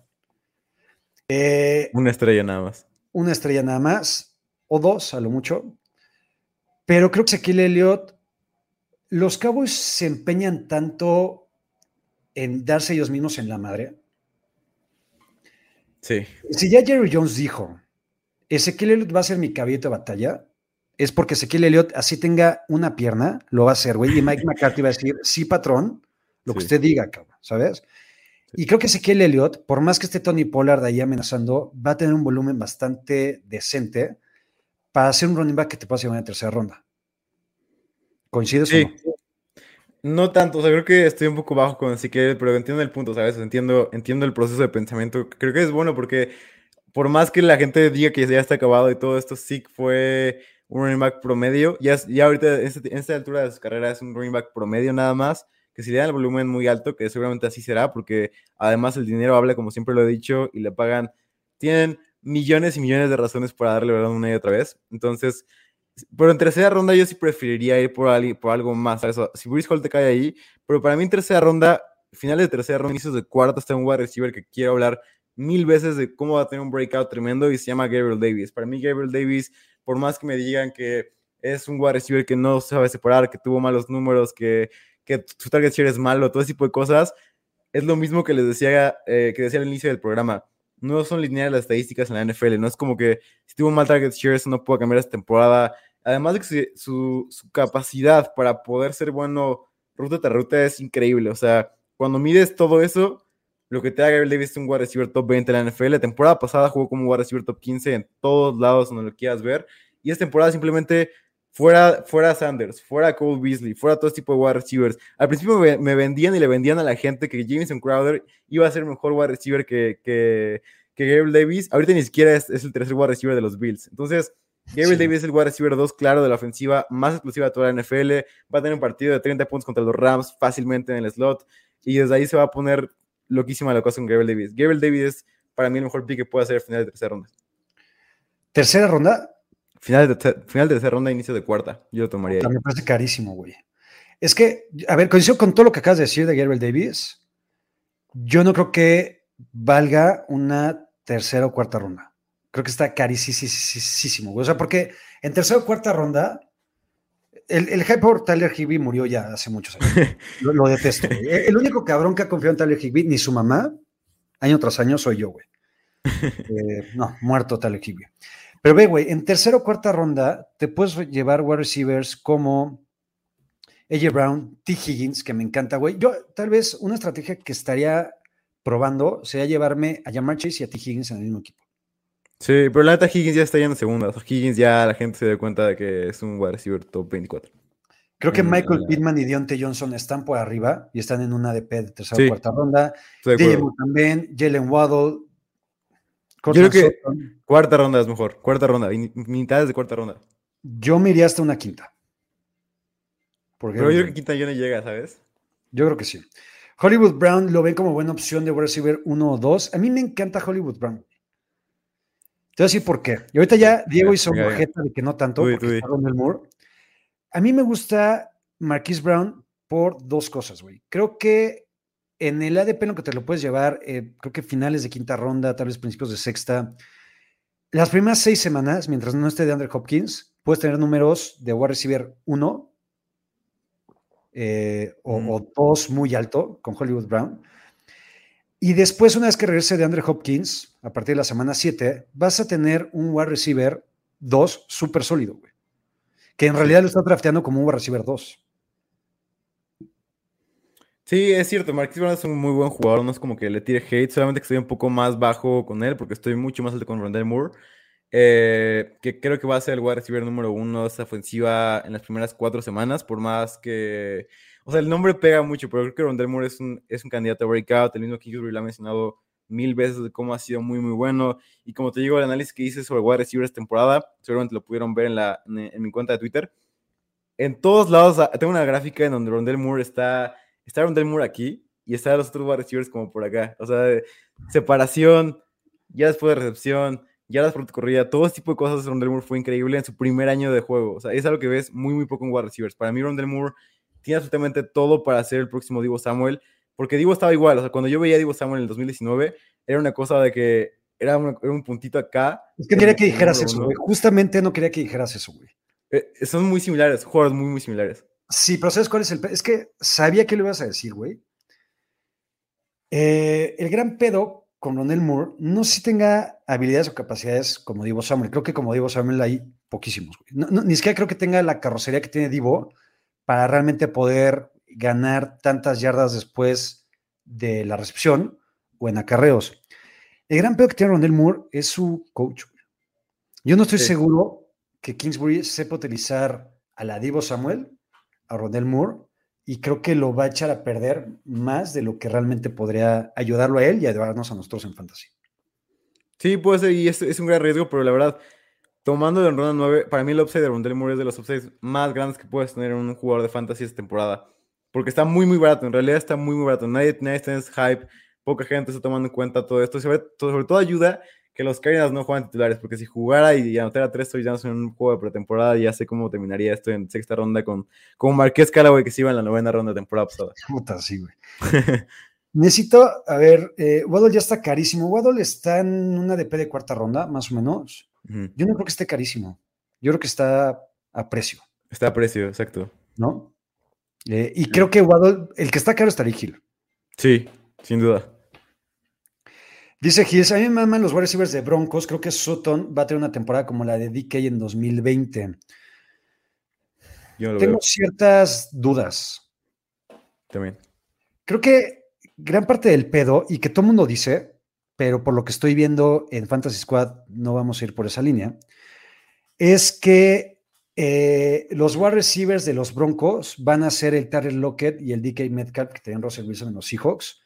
Eh, Una estrella nada más. una estrella nada más, o dos a lo mucho. Pero creo que Ezequiel Elliott, los Cowboys se empeñan tanto en darse ellos mismos en la madre. Sí. Si ya Jerry Jones dijo, Ezequiel Elliott va a ser mi caballito de batalla, es porque Ezequiel Elliott, así tenga una pierna, lo va a hacer, güey. Y Mike McCarthy va a decir, sí, patrón, lo que usted diga, cabrón, ¿sabes? Y creo que Ezequiel Elliott, por más que esté Tony Pollard ahí amenazando, va a tener un volumen bastante decente para ser un running back que te en la tercera ronda. ¿Coincides Sí. o no? No tanto, o sea, creo que estoy un poco bajo con Ezequiel, pero entiendo el punto, ¿sabes? Entiendo, entiendo el proceso de pensamiento. Creo que es bueno porque por más que la gente diga que ya está acabado y todo esto, sí fue un running back promedio. Ya, ya ahorita en, este- en esta altura de su carrera es un running back promedio nada más, que si le dan el volumen muy alto, que seguramente así será, porque además el dinero habla, como siempre lo he dicho, y le pagan, tienen millones y millones de razones para darle verdad una y otra vez. Entonces, pero en tercera ronda yo sí preferiría ir por, algo más. ¿sabes? Si Brees Hall te cae ahí, pero para mí en tercera ronda, finales de tercera ronda, inicios de cuarta, está un wide receiver que quiero hablar mil veces de cómo va a tener un breakout tremendo y se llama Gabriel Davis. Para mí Gabriel Davis, por más que me digan que es un wide receiver que no sabe separar, que tuvo malos números, que, que su target share es malo, todo ese tipo de cosas, es lo mismo que les decía, eh, que decía al inicio del programa. No son lineales las estadísticas en la NFL, no es como que si tuvo un mal target share, eso no puede cambiar esta temporada. Además de que su, capacidad para poder ser bueno ruta tras ruta es increíble. O sea, cuando mides todo eso, lo que te da Gabriel Davis es un wide receiver top 20 en la NFL. La temporada pasada jugó como wide receiver top 15 en todos lados donde lo quieras ver. Y esta temporada simplemente fuera, fuera Sanders, fuera Cole Beasley, fuera todo este tipo de wide receivers. Al principio me, me, vendían y le vendían a la gente que Jameson Crowder iba a ser mejor wide receiver que, que, que Gabriel Davis. Ahorita ni siquiera es, es, el tercer wide receiver de los Bills. Entonces, Gabriel sí. Davis es el wide receiver 2, claro, de la ofensiva más explosiva de toda la NFL. Va a tener un partido de 30 puntos contra los Rams fácilmente en el slot. Y desde ahí se va a poner loquísima la cosa con Gabriel Davis. Gabriel Davis es para mí el mejor pick que puede hacer al final de tercera ronda. ¿Tercera ronda? Final de, final de tercera ronda, inicio de cuarta. Yo lo tomaría. Me parece carísimo, güey. Es que, a ver, coincido con todo lo que acabas de decir de Gabriel Davis. Yo no creo que valga una tercera o cuarta ronda. Creo que está carísimo, güey. O sea, porque en tercera o cuarta ronda, el, el hype por Tyler Higby murió ya hace muchos años. lo, lo, detesto. Güey. El único cabrón que ha confiado en Tyler Higby, ni su mamá, año tras año, soy yo, güey. Eh, no, muerto Tyler Higby. Pero ve, güey, en tercera o cuarta ronda te puedes llevar wide receivers como AJ Brown, T. Higgins, que me encanta, güey. Yo, tal vez, una estrategia que estaría probando sería llevarme a Jamar Chase y a T. Higgins en el mismo equipo. Sí, pero la neta Higgins ya está yendo segunda. O sea, Higgins ya la gente se da cuenta de que es un wide receiver top 24. Creo que Michael mm, Pittman y Deontay Johnson están por arriba y están en una ADP de tercera o sí, cuarta ronda. DJ también, Jalen Waddle. Creo que cuarta ronda es mejor. Cuarta ronda. Mitades de cuarta ronda. Yo me iría hasta una quinta. Pero yo creo que quinta ya no llega, ¿sabes? Yo creo que sí. Hollywood Brown lo ven como buena opción de receiver 1 o 2. A mí me encanta Hollywood Brown. Te voy a decir por qué. Y ahorita ya Diego hizo un objeto de que no tanto, porque está Moore. A mí me gusta Marquise Brown por dos cosas, güey. Creo que en el ADP lo que te lo puedes llevar, eh, creo que finales de quinta ronda, tal vez principios de sexta. Las primeras seis semanas, mientras no esté de Andrew Hopkins, puedes tener números de wide receiver 1 eh, o, dos muy alto con Hollywood Brown. Y después, una vez que regrese de Andre Hopkins, a partir de la semana 7, vas a tener un wide receiver 2 súper sólido, güey. Que en realidad lo está drafteando como un wide receiver 2. Sí, es cierto, Marquis Brown es un muy buen jugador, no es como que le tire hate, solamente que estoy un poco más bajo con él, porque estoy mucho más alto con Rondell Moore, eh, que creo que va a ser el wide receiver número uno de esta ofensiva en las primeras cuatro semanas, por más que, o sea, el nombre pega mucho, pero creo que Rondell Moore es un, es un candidato a breakout, el mismo Kingsbury lo ha mencionado mil veces de cómo ha sido muy, muy bueno, y como te digo, el análisis que hice sobre wide receivers temporada, seguramente lo pudieron ver en, la, en, mi cuenta de Twitter, en todos lados, tengo una gráfica en donde Rondell Moore está está Rondell Moore aquí y está los otros wide receivers como por acá. O sea, separación, ya después de recepción, ya después de corrida, todo ese tipo de cosas. Rondell Moore fue increíble en su primer año de juego. O sea, es algo que ves muy, muy poco en wide receivers. Para mí, Rondell Moore tiene absolutamente todo para ser el próximo Divo Samuel, porque Divo estaba igual. O sea, cuando yo veía a Divo Samuel en el 2019, era una cosa de que era, un puntito acá. Es que quería que dijeras eso, güey. Justamente no quería que dijeras eso, güey. Eh, son muy similares, jugadores muy, muy similares. Sí, pero ¿sabes cuál es el pedo? Es que sabía que lo ibas a decir, güey. Eh, el gran pedo con Ronel Moore, no si tenga habilidades o capacidades como Divo Samuel. Creo que como Divo Samuel hay poquísimos. Güey. ni siquiera creo que tenga la carrocería que tiene Divo para realmente poder ganar tantas yardas después de la recepción o en acarreos. El gran pedo que tiene Ronel Moore es su coach. Yo no estoy seguro que Kingsbury sepa utilizar a la Divo Samuel a Ronel Moore y creo que lo va a echar a perder más de lo que realmente podría ayudarlo a él y ayudarnos a nosotros en fantasy. Sí, puede ser, y es, un gran riesgo, pero la verdad, tomando en ronda 9, para mí el upside de Rondell Moore es de los upsides más grandes que puedes tener en un jugador de fantasy esta temporada. Porque está muy, muy barato, en realidad está muy, muy barato. Nadie, nadie en hype, poca gente está tomando en cuenta todo esto. Sobre, sobre todo ayuda que los Cardinals no juegan titulares, porque si jugara y anotara tres touchdowns en un juego de pretemporada, ya sé cómo terminaría esto en sexta ronda con, con Marqués Callaway, que se iba en la novena ronda de temporada pasada. Puta, sí, güey. Necesito, a ver, eh, Waddle ya está carísimo. Waddle está en una DP de cuarta ronda, más o menos. Yo no creo que esté carísimo. Yo creo que está a precio. Está a precio, exacto. ¿No? Eh, y creo que Waddle, el que está caro está Hill. Sí, sin duda. Dice Gilles, a mí me maman los wide receivers de Broncos. Creo que Sutton va a tener una temporada como la de DK en 2020. Tengo ciertas dudas. También. Creo que gran parte del pedo, y que todo el mundo dice, pero por lo que estoy viendo en Fantasy Squad, no vamos a ir por esa línea, es que eh, los wide receivers de los Broncos van a ser el Tyler Lockett y el DK Metcalf que tenían Russell Wilson en los Seahawks.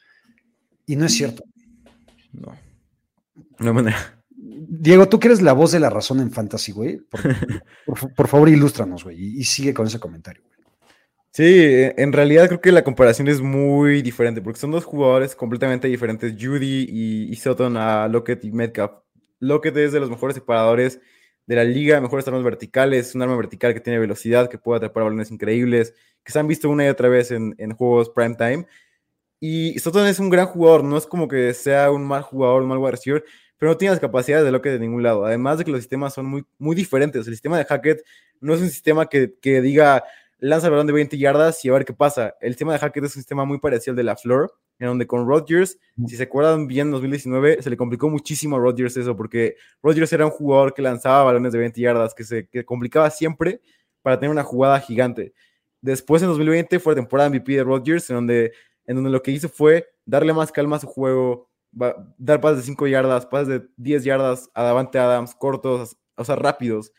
Y no es cierto. No. No manera. Diego, tú que eres la voz de la razón en Fantasy, güey. Por, favor, ilústranos, güey. Y, sigue con ese comentario, güey. Sí, e, en realidad creo que la comparación es muy diferente, porque son dos jugadores completamente diferentes, Judy y, y Sutton a Lockett y Metcalf. Lockett es de los mejores separadores de la liga, mejores armas verticales, un arma vertical que tiene velocidad, que puede atrapar balones increíbles, que se han visto una y otra vez en, en juegos prime time. Y Sutton es un gran jugador, no es como que sea un mal jugador, un mal wide receiver, pero no tiene las capacidades de lo que de ningún lado. Además de que los sistemas son muy, muy diferentes. El sistema de Hackett no es un sistema que, que diga lanza el balón de 20 yardas y a ver qué pasa. El sistema de Hackett es un sistema muy parecido al de la Flor, en donde con Rodgers, si se acuerdan bien, en 2019 se le complicó muchísimo a Rodgers eso, porque Rodgers era un jugador que lanzaba balones de 20 yardas, que se que complicaba siempre para tener una jugada gigante. Después en 2020 fue la temporada MVP de Rodgers, en donde en donde lo que hizo fue darle más calma a su juego, dar pases de 5 yardas, pases de 10 yardas a Davante Adams, cortos, o sea, rápidos.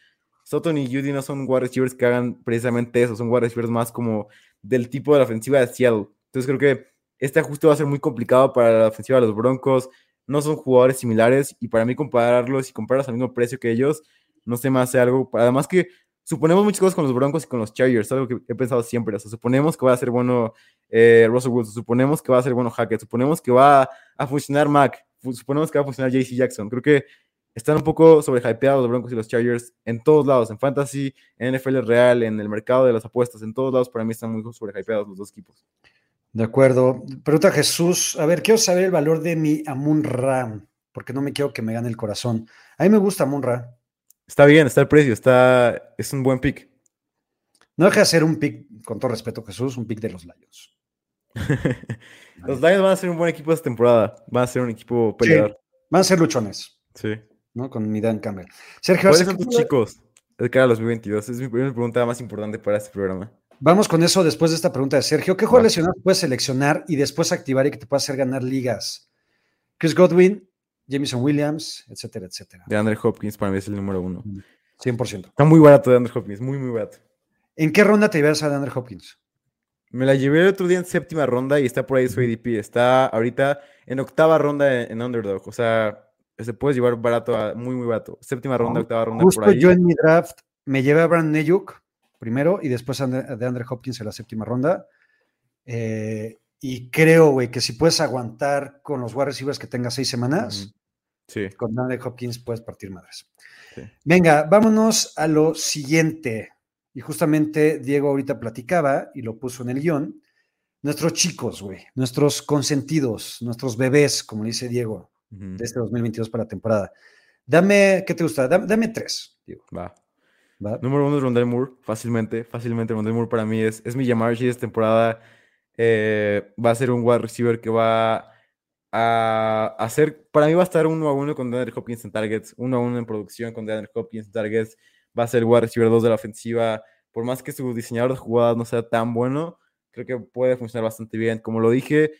Sutton y Judy no son wide receivers que hagan precisamente eso, son wide receivers más como del tipo de la ofensiva de Seattle. Entonces creo que este ajuste va a ser muy complicado para la ofensiva de los Broncos. no son jugadores similares y para mí compararlos y compararlos al mismo precio que ellos, no se me hace algo, además que suponemos muchas cosas con los Broncos y con los Chargers, algo que he pensado siempre, o sea, suponemos que va a ser bueno eh, Russell Wilson, suponemos que va a ser bueno Hackett, suponemos que va a funcionar Mac, suponemos que va a funcionar JC Jackson, creo que están un poco sobrehypeados los Broncos y los Chargers en todos lados, en fantasy, en NFL real, en el mercado de las apuestas, en todos lados para mí están muy sobrehypeados los dos equipos. De acuerdo. Pregunta Jesús, a ver, quiero saber el valor de mi Amun Ra, porque no me quiero que me gane el corazón. A mí me gusta Amun Ra. Está bien, está el precio, está, es un buen pick. No deja de ser un pick, con todo respeto Jesús, un pick de los Lions. los Lions van a ser un buen equipo esta temporada, van a ser un equipo peleador. van a ser luchones. Sí. ¿no? Con mi Dan Campbell. Sergio, ¿cuáles son tus chicos de cara a 2022? Es mi primera pregunta más importante para este programa. Vamos con eso después de esta pregunta de Sergio. ¿Qué jugador lesionado puedes seleccionar y después activar y que te pueda hacer ganar ligas? Chris Godwin, Jameson Williams, etcétera, etcétera. De Andre Hopkins para mí es el número uno. 100%. Está muy barato de Andre Hopkins, muy, muy barato. ¿En qué ronda te llevas a de Andre Hopkins? Me la llevé el otro día en séptima ronda y está por ahí su ADP. Está ahorita en octava ronda en, Underdog. O sea, se puede llevar barato, a, muy, muy barato. Séptima ronda, octava ronda. Justo por ahí. yo en mi draft me llevé a Brandon Neyuk primero y después de Andre Hopkins en la séptima ronda. Eh, y creo, güey, que si puedes aguantar con los wide receivers que tengas seis semanas, con Andre Hopkins puedes partir madres. Venga, vámonos a lo siguiente. Y justamente Diego ahorita platicaba y lo puso en el guion. Nuestros chicos, güey, nuestros consentidos, nuestros bebés, como dice Diego, de este 2022 para la temporada. Dame, ¿qué te gusta? Dame, tres, Diego. Va. Número uno es Rondell Moore, fácilmente, fácilmente Rondell Moore para mí es, es mi llamar de esta temporada. Eh, va a ser un wide receiver que va a hacer, para mí va a estar uno a uno con DeAndre Hopkins en targets, uno a uno en producción con DeAndre Hopkins en targets, va a ser wide receiver 2 de la ofensiva, por más que su diseñador de jugadas no sea tan bueno, creo que puede funcionar bastante bien. Como lo dije,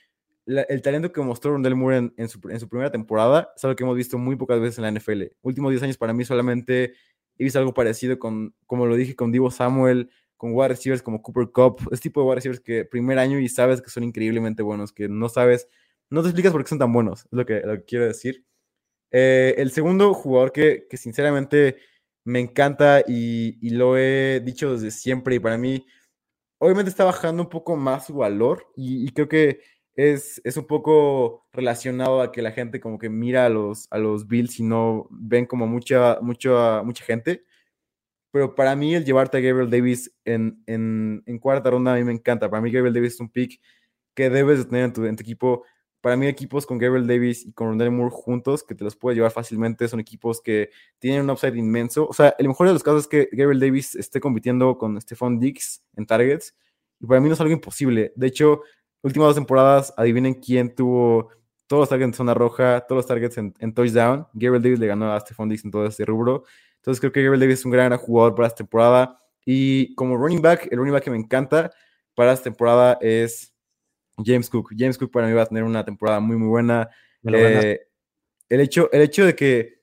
el talento que mostró Rondell Moore en, su, en, su, primera temporada es algo que hemos visto muy pocas veces en la NFL. Últimos 10 años para mí solamente he visto algo parecido con, como lo dije, con Divo Samuel, con wide receivers como Cooper Cup, este tipo de wide receivers que primer año y sabes que son increíblemente buenos, que no sabes, no te explicas por qué son tan buenos, es lo que, quiero decir. Eh, el segundo jugador que, que, sinceramente me encanta y, y, lo he dicho desde siempre y para mí, obviamente está bajando un poco más su valor y, creo que es, un poco relacionado a que la gente como que mira a los, a los Bills y no ven como mucha, mucha, mucha gente. Pero para mí el llevarte a Gabriel Davis en, en, cuarta ronda a mí me encanta. Para mí Gabriel Davis es un pick que debes de tener en tu, equipo. Para mí equipos con Gabriel Davis y con Rondell Moore juntos, que te los puedes llevar fácilmente, son equipos que tienen un upside inmenso. O sea, el mejor de los casos es que Gabriel Davis esté compitiendo con Stephon Diggs en targets. Y para mí no es algo imposible. De hecho, últimas dos temporadas, adivinen quién tuvo todos los targets en zona roja, todos los targets en, touchdown. Gabriel Davis le ganó a Stephon Diggs en todo este rubro. Entonces creo que Gabriel Davis es un gran, jugador para esta temporada. Y como running back, el running back que me encanta para esta temporada es James Cook. James Cook para mí va a tener una temporada muy, muy buena. Eh, el, hecho, el hecho de que,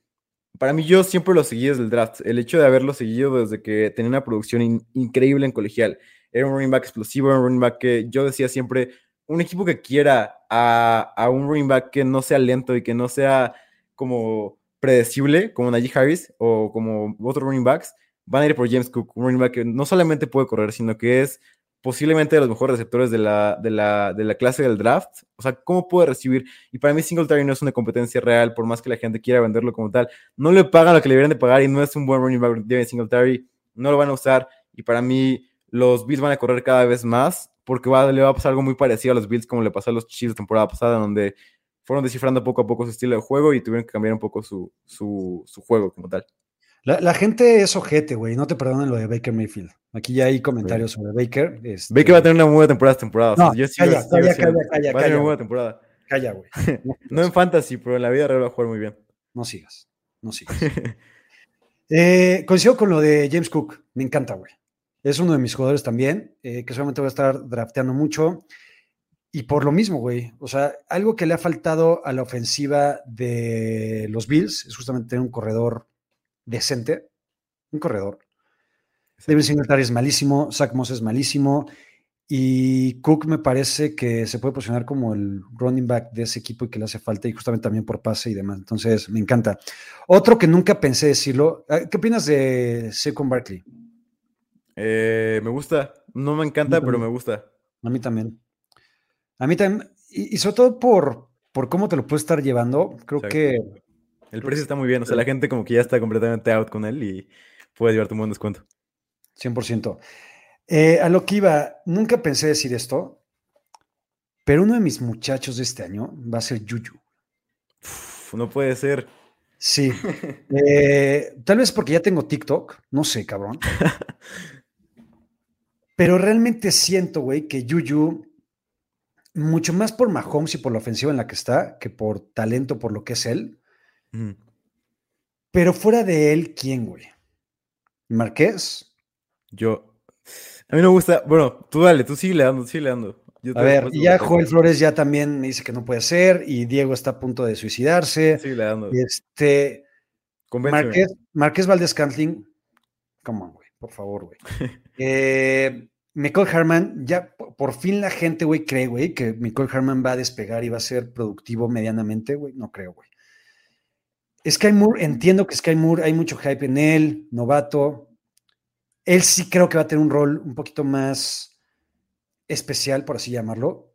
para mí yo siempre lo seguí desde el draft. El hecho de haberlo seguido desde que tenía una producción increíble en colegial. Era un running back explosivo, un running back que yo decía siempre, un equipo que quiera a, un running back que no sea lento y que no sea como predecible, como Najee Harris o como otros running backs, van a ir por James Cook, un running back que no solamente puede correr, sino que es posiblemente de los mejores receptores de la, de la, de la clase del draft. O sea, ¿cómo puede recibir? Y para mí Singletary no es una competencia real, por más que la gente quiera venderlo como tal. No le pagan lo que le deberían de pagar y no es un buen running back de Singletary. No lo van a usar. Y para mí los Bills van a correr cada vez más porque va, le va a pasar algo muy parecido a los Bills como le pasó a los Chiefs la temporada pasada, donde fueron descifrando poco a poco su estilo de juego y tuvieron que cambiar un poco su, su, su juego como tal. La, gente es ojete, güey, no te perdonen lo de Baker Mayfield. Aquí ya hay comentarios sobre Baker. Este... Baker va a tener una muy buena temporada esta temporada. No, calla, calla, calla, calla, Va a tener una buena temporada. Calla, güey. No, en fantasy, pero en la vida real va a jugar muy bien. No sigas, no sigas. eh, coincido con lo de James Cook, me encanta, güey. Es uno de mis jugadores también, eh, que solamente voy a estar drafteando mucho. Y por lo mismo, güey. O sea, algo que le ha faltado a la ofensiva de los Bills es justamente tener un corredor decente. Un corredor. David Singletary es malísimo, Zach Moss es malísimo. Y Cook me parece que se puede posicionar como el running back de ese equipo y que le hace falta, y justamente también por pase y demás. Entonces, me encanta. Otro que nunca pensé decirlo, ah, ¿qué opinas de Saquon Barkley? Eh, me gusta. No me encanta, pero me gusta. A mí también. A mí también. Y, sobre todo por, por cómo te lo puedes estar llevando. Creo que. El precio está muy bien. O sea, la gente como que ya está completamente out con él y puede llevarte un buen descuento. 100%. Eh, a lo que iba, nunca pensé decir esto, pero uno de mis muchachos de este año va a ser Yuyu. no puede ser. Sí. Eh, tal vez porque ya tengo TikTok, no sé, cabrón. Pero realmente siento, güey, que Yuyu, mucho más por Mahomes y por la ofensiva en la que está, que por talento, por lo que es él. Pero fuera de él, ¿quién, güey? ¿Marqués? Yo. A mí no me gusta. Bueno, tú dale, tú sigue dando, sigue dando. a ver, y ya Joel Flores ya también me dice que no puede ser, y Diego está a punto de suicidarse. Sigue dando. Este. Marqués, Marqués Valdés Cantling. Come on, güey por favor, güey. eh, Nicole Harman, ya por fin la gente, güey, cree, güey, que Nicole Harman va a despegar y va a ser productivo medianamente, güey. No creo, güey. Sky Moore, entiendo que Sky Moore hay mucho hype en él, novato. Él sí creo que va a tener un rol un poquito más especial, por así llamarlo.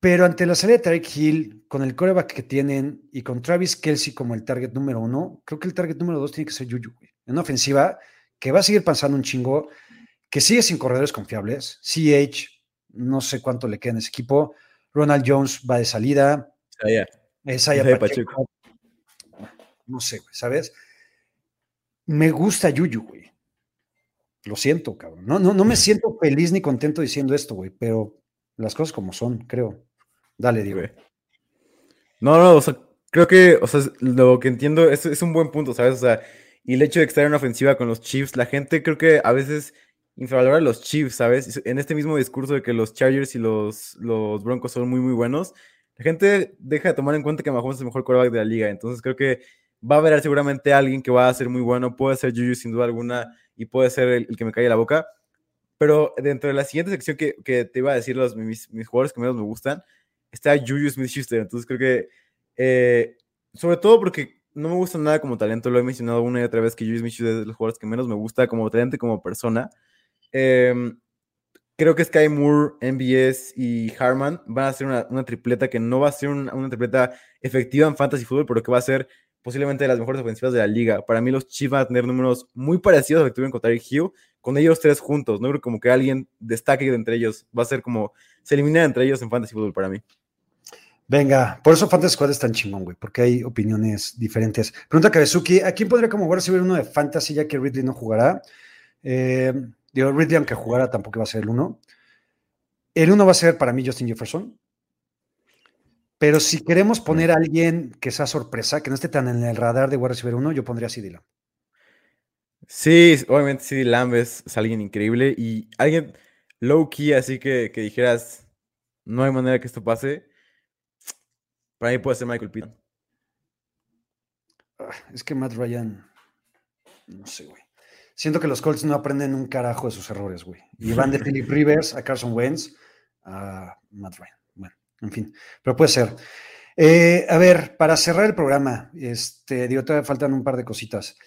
Pero ante la salida de Tarek Hill, con el coreback que tienen y con Travis Kelsey como el target número uno, creo que el target número dos tiene que ser Yuyu, güey en una ofensiva que va a seguir pasando un chingo, que sigue sin corredores confiables. CH, no sé cuánto le queda en ese equipo. Ronald Jones va de salida. Isaiah Pacheco. No sé, güey, ¿sabes? Me gusta Yuyu, güey. Lo siento, cabrón. No, no, no me siento feliz ni contento diciendo esto, güey, pero las cosas como son, creo. Dale, digo. No, no, o sea, creo que, o sea, lo que entiendo es, es un buen punto, ¿sabes? O sea, y el hecho de estar en una ofensiva con los Chiefs, la gente creo que a veces infravalora a los Chiefs, ¿sabes? En este mismo discurso de que los Chargers y los, los Broncos son muy, muy buenos, la gente deja de tomar en cuenta que Mahomes es el mejor quarterback de la liga. Entonces creo que va a haber seguramente alguien que va a ser muy bueno. Puede ser Juju sin duda alguna y puede ser el, que me calle la boca. Pero dentro de la siguiente sección que, que te iba a decir los, mis, mis, jugadores que menos me gustan, está Juju Smith-Schuster. Entonces creo que, eh, sobre todo porque no me gusta nada como talento, lo he mencionado una y otra vez que Julius Mitchell es de los jugadores que menos me gusta como talento y como persona. Em, creo que Sky Moore, MBS y Harman van a ser una, tripleta que no va a ser una, tripleta efectiva en fantasy fútbol, pero que va a ser posiblemente de las mejores ofensivas de la liga. Para mí los Chiefs van a tener números muy parecidos a los que tuvieron con Tyreek Hill, con ellos tres juntos. No creo como que alguien destaque entre ellos. Va a ser como se elimina entre ellos en fantasy fútbol para mí. Venga, por eso Fantasy Squad es tan chingón, güey, porque hay opiniones diferentes. Pregunta Kabezuki, ¿a quién podría como si hubiera uno de Fantasy ya que Ridley no jugará? Eh, digo, Ridley aunque jugara tampoco va a ser el uno. El uno va a ser para mí Justin Jefferson. Pero si queremos poner a alguien que sea sorpresa, que no esté tan en el radar de wide receiver uno, yo pondría a CD Lamb. Sí, obviamente CD Lamb es, alguien increíble y alguien low key, así que, que dijeras, no hay manera que esto pase para mí puede ser Michael Pitt. Ah, es que Matt Ryan, no sé, güey. Siento que los Colts no aprenden un carajo de sus errores, güey. Y van de Philip Rivers a Carson Wentz a Matt Ryan. Bueno, en fin, pero puede ser. Eh, a ver, para cerrar el programa, este, digo, todavía faltan un par de cositas.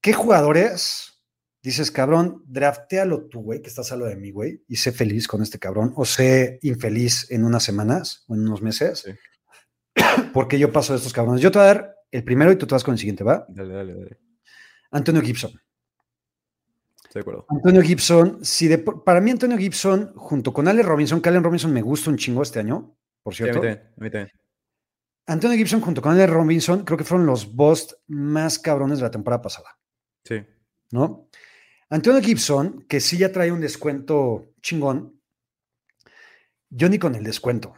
¿Qué jugadores dices, cabrón, draftealo tú, güey, que estás a lo de mí, güey, y sé feliz con este cabrón, o sé infeliz en unas semanas o en unos meses? Sí. porque yo paso de estos cabrones. Yo te voy a dar el primero y tú te vas con el siguiente, ¿va? Dale, dale, dale. Antonio Gibson. De acuerdo. Antonio Gibson, si de, para mí Antonio Gibson, junto con Allen Robinson, que Allen Robinson me gusta un chingo este año, por cierto. Sí, a mí también, Antonio Gibson junto con Allen Robinson, creo que fueron los bust más cabrones de la temporada pasada. Sí. ¿No? Antonio Gibson, que sí ya trae un descuento chingón, yo ni con el descuento.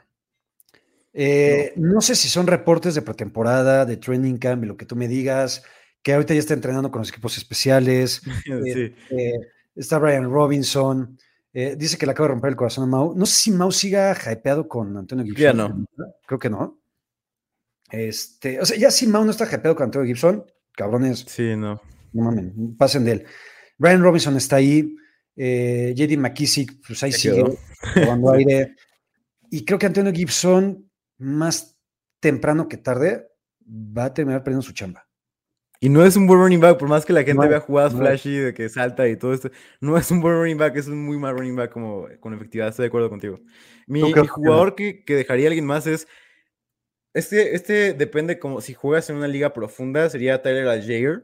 Eh, no. sé si son reportes de pretemporada, de training camp, lo que tú me digas, que ahorita ya está entrenando con los equipos especiales. Este, está Brian Robinson. Eh, dice que le acaba de romper el corazón a Mau. No sé si Mau siga hypeado con Antonio Gibson. Ya no. Creo que no. Este, o sea, ya si Mau no está hypeado con Antonio Gibson, cabrones. Sí, no. No mames, pasen de él. Brian Robinson está ahí. Eh, JD McKissick, pues ahí sigue, probando aire. Y creo que Antonio Gibson, más temprano que tarde, va a terminar perdiendo su chamba. Y no es un buen running back, por más que la gente No, vea jugadas no. flashy de que salta y todo esto. No es un buen running back, es un muy mal running back como con efectividad. Estoy de acuerdo contigo. Mi, No mi jugador que, que dejaría a alguien más es. Este, este depende como si juegas en una liga profunda, sería Tyler Algier.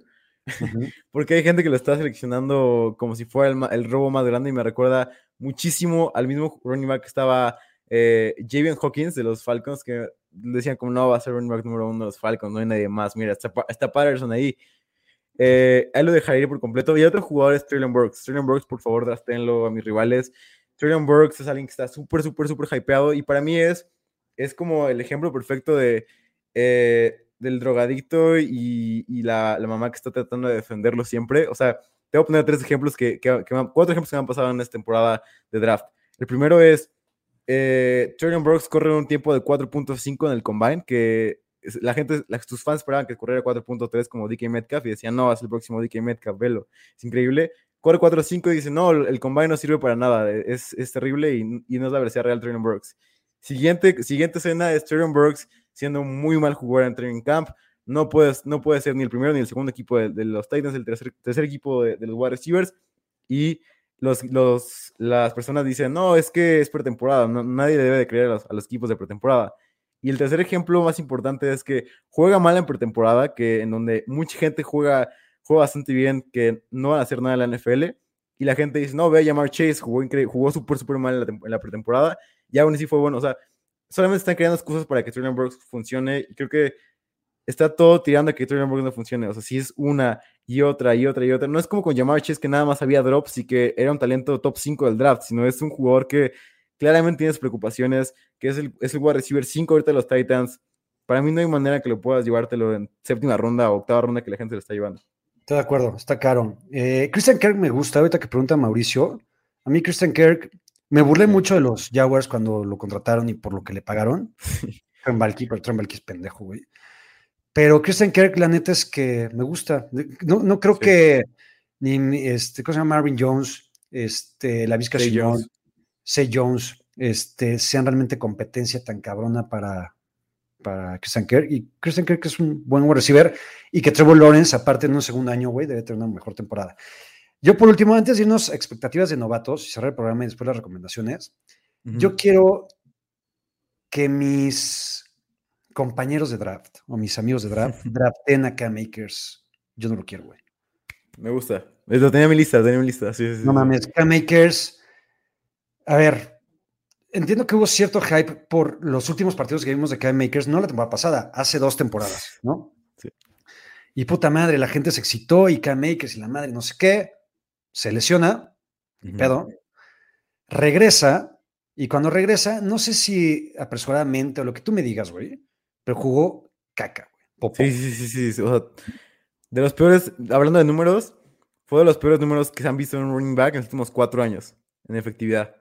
Ujú. Porque hay gente que lo está seleccionando como si fuera el, el robo más grande y me recuerda muchísimo al mismo running back que estaba eh, Javion Hawkins de los Falcons, que decían como no va a ser running back número uno de los Falcons, no hay nadie más. Mira, está, está Patterson ahí. Eh, ahí lo dejaría ir por completo. Y otro jugador es Traylon Burks. Traylon Burks, por favor, draftenlo a mis rivales. Traylon Burks es alguien que está súper, súper, súper hypeado y para mí es, es como el ejemplo perfecto de, eh, del drogadicto y, y la, la mamá que está tratando de defenderlo siempre. O sea, te voy a poner tres ejemplos que, que- que cuatro ejemplos que me han pasado en esta temporada de draft. El primero es, eh, Burks corre un tiempo de 4.5 en el combine, que la gente, sus fans esperaban que corriera 4.3 como DK Metcalf y decían, no, es el próximo DK Metcalf, velo. Es increíble. Corre 4.5 y dice, no, el combine no sirve para nada, es, es terrible y, y no es la velocidad real de Burks. Siguiente, siguiente escena es Traylon Burks siendo muy mal jugador en training camp. No puede, no puede ser ni el primero ni el segundo equipo de, de los Titans, el tercer, tercer equipo de, de los wide receivers. Y los, los, las personas dicen, no, es que es pretemporada, no- nadie debe de creer a los, equipos de pretemporada. Y el tercer ejemplo más importante es que juega mal en pretemporada, que en donde mucha gente juega, juega bastante bien, que no van a hacer nada en la NFL. Y la gente dice, no, ve a llamar Chase, jugó, jugó súper, súper mal en la, pretemporada. Y aún así fue bueno. O sea, solamente están creando excusas para que Traylon Burks funcione. Y creo que está todo tirando a que Traylon Burks no funcione. O sea, si es una y otra y otra y otra. No es como con Jamar Chase que nada más había drops y que era un talento top 5 del draft, sino es un jugador que claramente tienes preocupaciones, que es el, es el wide receiver 5 ahorita de los Titans. Para mí no hay manera que lo puedas llevártelo en séptima ronda o octava ronda que la gente lo está llevando. Estoy de acuerdo, está caro. Eh, Christian Kirk me gusta, ahorita que pregunta Mauricio. A mí Christian Kirk, me burlé mucho de los Jaguars cuando lo contrataron y por lo que le pagaron. Trent Baalke, pero Trent Baalke es pendejo, güey. Pero Christian Kirk, la neta es que me gusta. No, no creo Sí. que ni, este, ¿cómo se llama? Marvin Jones, este, la Vizca Jones. Say Jones, este, sean realmente competencia tan cabrona para, para Christian Kirk. Y Christian Kirk es un buen receiver y que Trevor Lawrence, aparte en un segundo año, güey, debe tener una mejor temporada. Yo, por último, antes de irnos a expectativas de novatos y cerrar el programa y después las recomendaciones, yo quiero que mis compañeros de draft o mis amigos de draft draften a Cam Akers. Yo no lo quiero, güey. Me gusta. Lo tenía en mi lista, tenía en mi lista. Sí, sí, sí, No mames, Cam Akers. A ver, entiendo que hubo cierto hype por los últimos partidos que vimos de Cam Akers, no la temporada pasada, hace dos temporadas, ¿no? Sí. Y puta madre, la gente se excitó y Cam Akers y la madre no sé qué, se lesiona, Ujú. pedo, regresa y cuando regresa, no sé si apresuradamente o lo que tú me digas, güey, pero jugó caca, güey. Sí, sí, sí, sí, sí, O sea, de los peores, hablando de números, fue de los peores números que se han visto en un running back en los últimos cuatro años, en efectividad.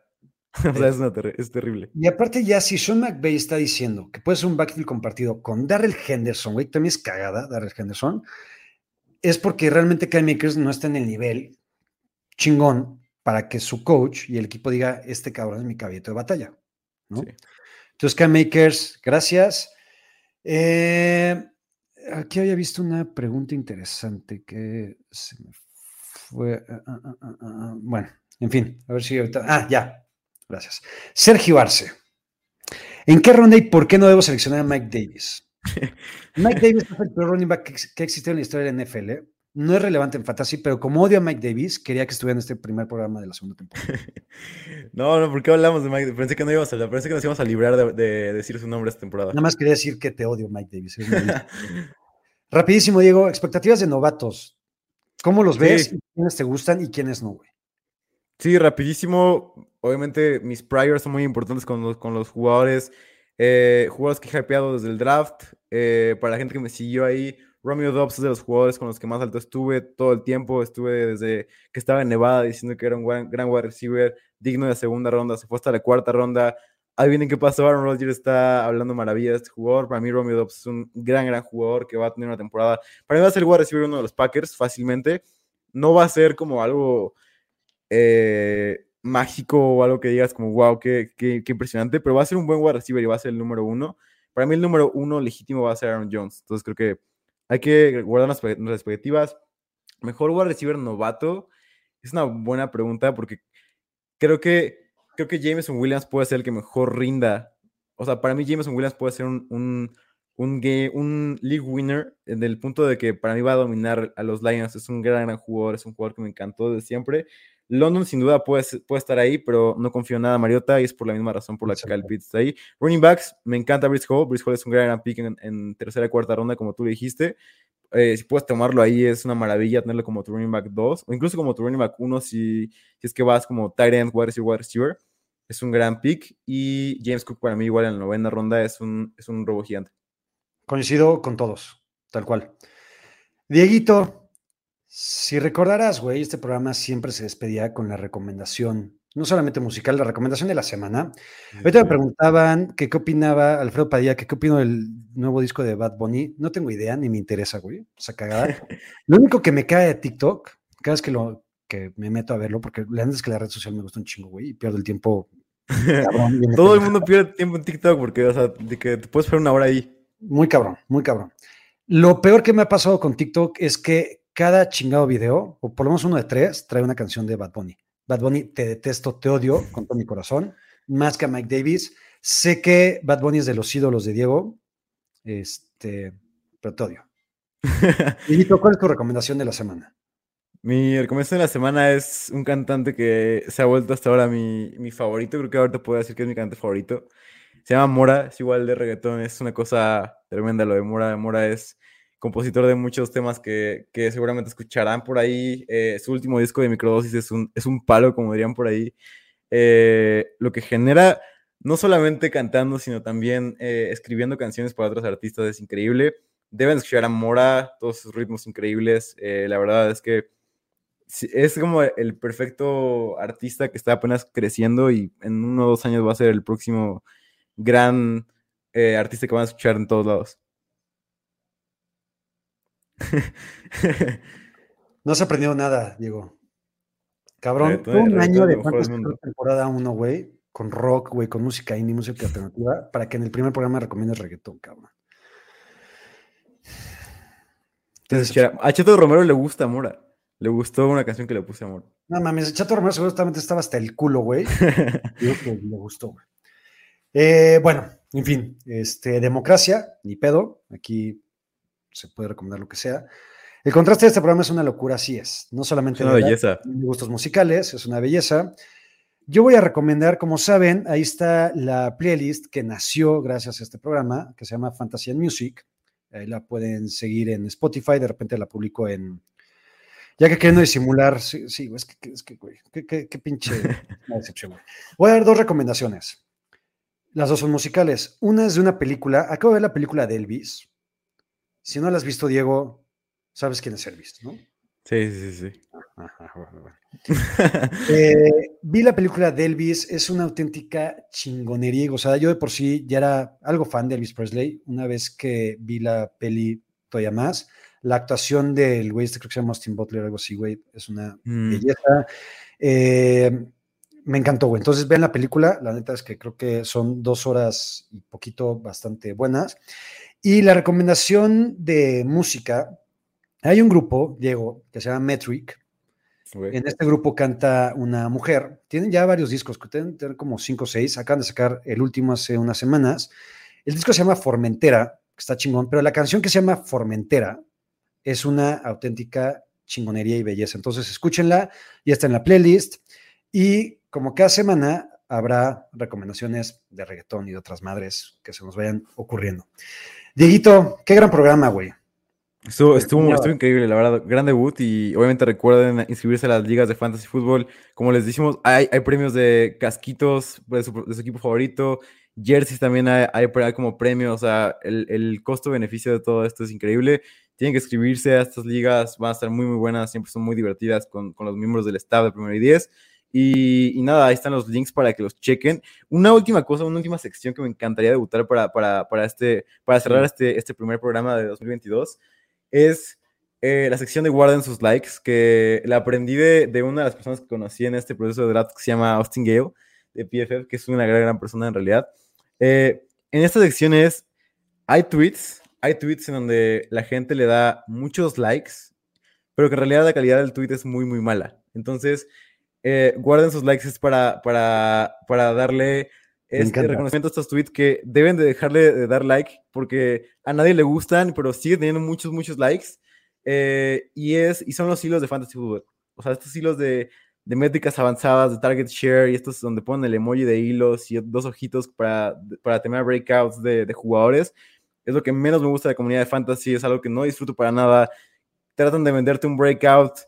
o sea, es, una terri- es terrible. Y aparte ya si Sean McVay está diciendo que puede ser un backfield compartido con Darrell Henderson, güey, también es cagada Darrell Henderson, es porque realmente Cam Akers no está en el nivel chingón para que su coach y el equipo diga, este cabrón es mi caballito de batalla, ¿no? Sí. Entonces, Cam Akers, gracias. Eh, aquí había visto una pregunta interesante que se me fue. ah, ah, ah, bueno, en fin, a ver si ahorita. Ah, ya. Gracias. Sergio Arce. ¿En qué ronda y por qué no debo seleccionar a Mike Davis? Mike Davis es el peor running back que, que ha existido en la historia de la NFL. No es relevante en fantasy, pero como odio a Mike Davis, quería que estuviera en este primer programa de la segunda temporada. No, no, ¿por qué hablamos de Mike? Pensé que no íbamos a pensé que nos íbamos a librar de, de decir su nombre esta temporada. Nada más quería decir que te odio, Mike Davis. Rapidísimo, Diego, expectativas de novatos. ¿Cómo los ves? ¿Quiénes te gustan y quiénes no, güey? Sí, rapidísimo. Obviamente mis priors son muy importantes con los, con los jugadores. eh, jugadores que he hypeado desde el draft. eh, para la gente que me siguió ahí, Romeo Dobbs es de los jugadores con los que más alto estuve todo el tiempo. Estuve desde que estaba en Nevada diciendo que era un gran, gran wide receiver, digno de segunda ronda. Se fue hasta la cuarta ronda. Adivinen qué pasó. Aaron Rodgers está hablando maravillas de este jugador. Para mí, Romeo Dobbs es un gran, gran jugador que va a tener una temporada. Para mí va a ser wide receiver uno de los Packers fácilmente. No va a ser como algo eh, mágico o algo que digas como, wow, qué, qué, qué, impresionante, pero va a ser un buen wide receiver y va a ser el número uno. Para mí el número uno legítimo va a ser Aaron Jones. Entonces creo que hay que guardar nuestras expectativas. Mejor wide receiver novato. Es una buena pregunta porque creo que, creo que Jameson Williams puede ser el que mejor rinda. O sea, para mí Jameson Williams puede ser un, un, un, un league winner en el punto de que para mí va a dominar a los Lions. Es un gran, gran jugador, es un jugador que me encantó de siempre. London sin duda puede, puede estar ahí, pero no confío en nada Mariota y es por la misma razón por la que Kyle Pitts está ahí. Running backs, me encanta Brice Hall. Brice Hall es un gran, pick en, en tercera y cuarta ronda, como tú le dijiste. Eh, si puedes tomarlo ahí, es una maravilla tenerlo como tu running back 2 o incluso como tu running back 1 si, si es que vas como tight end, wide receiver, wide receiver. Es un gran pick y James Cook para mí igual en la novena ronda es un, es un robo gigante. Coincido con todos, tal cual. Dieguito, si recordarás, güey, este programa siempre se despedía con la recomendación, no solamente musical, la recomendación de la semana. Ahorita me preguntaban que qué opinaba Alfredo Padilla, que qué opino del nuevo disco de Bad Bunny. No tengo idea, ni me interesa, güey. O sea, cagada. lo único que me cae de TikTok, cada vez que, lo, que me meto a verlo, porque la antes que la red social me gusta un chingo, güey, y pierdo el tiempo. Cabrón, Todo el mundo pierde tiempo en TikTok porque, o sea, de que te puedes esperar una hora ahí. Muy cabrón, muy cabrón. Lo peor que me ha pasado con TikTok es que cada chingado video, o por lo menos uno de tres, trae una canción de Bad Bunny. Bad Bunny, te detesto, te odio con todo mi corazón, más que a Mike Davis. Sé que Bad Bunny es de los ídolos de Diego, este, pero te odio. ¿cuál es tu recomendación de la semana? Mi recomendación de la semana es un cantante que se ha vuelto hasta ahora mi, mi favorito. Creo que ahorita puedo decir que es mi cantante favorito. Se llama Mora, es igual de reggaetón, es una cosa tremenda lo de Mora. Mora es compositor de muchos temas que, que seguramente escucharán por ahí. Eh, su último disco de Microdosis es un, es un palo, como dirían por ahí. Eh, lo que genera, no solamente cantando, sino también eh, escribiendo canciones para otros artistas es increíble. Deben escuchar a Mora, todos sus ritmos increíbles. la verdad es que es como el perfecto artista que está apenas creciendo y en uno o dos años va a ser el próximo gran artista que van a escuchar en todos lados. No se aprendió nada, Diego. Cabrón, un año de temporada 1, güey, con rock, güey, con música indie, música alternativa, para que en el primer programa recomiendes reggaetón, cabrón. Entonces, a Cheto Romero le gusta Mora. Le gustó una canción que le puse amor. No mames, Chato Romero seguramente estaba hasta el culo, güey. Digo que le gustó, güey. Eh, bueno, en fin, este, democracia, ni pedo, aquí se puede recomendar lo que sea. El contraste de este programa es una locura, así es. No solamente es una belleza. gustos musicales, es una belleza. Yo voy a recomendar, como saben, ahí está la playlist que nació gracias a este programa, que se llama Fantasy and Music. Ahí la pueden seguir en Spotify, de repente la publico en... Ya que queriendo disimular, sí, sí es que, es que güey, qué, pinche decepción, güey. Voy a dar dos recomendaciones. Las dos son musicales. Una es de una película. Acabo de ver la película de Elvis. Si no la has visto, Diego, sabes quién es Elvis, ¿no? Sí, sí, sí. Eh, vi la película de Elvis, es una auténtica chingonería. O sea, yo de por sí ya era algo fan de Elvis Presley. Una vez que vi la peli, todavía más. La actuación del güey, este creo que se llama Austin Butler, algo así, güey, es una mm. belleza. Eh, me encantó, güey. Entonces vean la película, la neta es que creo que son dos horas y poquito bastante buenas. Y la recomendación de música, hay un grupo, Diego, que se llama Metric. En este grupo canta una mujer. Tienen ya varios discos, que tienen, tienen como cinco o seis. Acaban de sacar el último hace unas semanas. El disco se llama Formentera, que está chingón, pero la canción que se llama Formentera es una auténtica chingonería y belleza. Entonces escúchenla, ya está en la playlist. Y como cada semana habrá recomendaciones de reggaetón y de otras madres que se nos vayan ocurriendo. Dieguito, qué gran programa, güey. Estuvo, estuvo, increíble, la verdad. Gran debut y obviamente recuerden inscribirse a las ligas de fantasy fútbol. Como les decimos, hay, hay premios de casquitos de su, equipo favorito, jerseys también hay, hay, como premios. O sea, el, el costo-beneficio de todo esto es increíble. Tienen que inscribirse a estas ligas, van a estar muy, muy buenas, siempre son muy divertidas con, con los miembros del staff de primero y 10. Y, nada, ahí están los links para que los chequen. Una última cosa, una última sección que me encantaría debutar para, para, para, este, para cerrar este, este primer programa de 2022 es eh, la sección de guarden sus likes, que la aprendí de, de, una de las personas que conocí en este proceso de draft que se llama Austin Gale, de PFF, que es una gran, gran persona en realidad. Eh, en esta sección es, hay tweets, hay tweets en donde la gente le da muchos likes, pero que en realidad la calidad del tweet es muy, muy mala. Entonces, eh, guarden sus likes es para, para, para darle este reconocimiento a estos tweets que deben de dejarle de dar like porque a nadie le gustan, pero sigue teniendo muchos, muchos likes. Eh, y, es, y son los hilos de Fantasy Football. O sea, estos hilos de, de métricas avanzadas, de target share, y estos donde ponen el emoji de hilos y dos ojitos para, para tener breakouts de, de, jugadores, es lo que menos me gusta de la comunidad de fantasy, es algo que no disfruto para nada. Tratan de venderte un breakout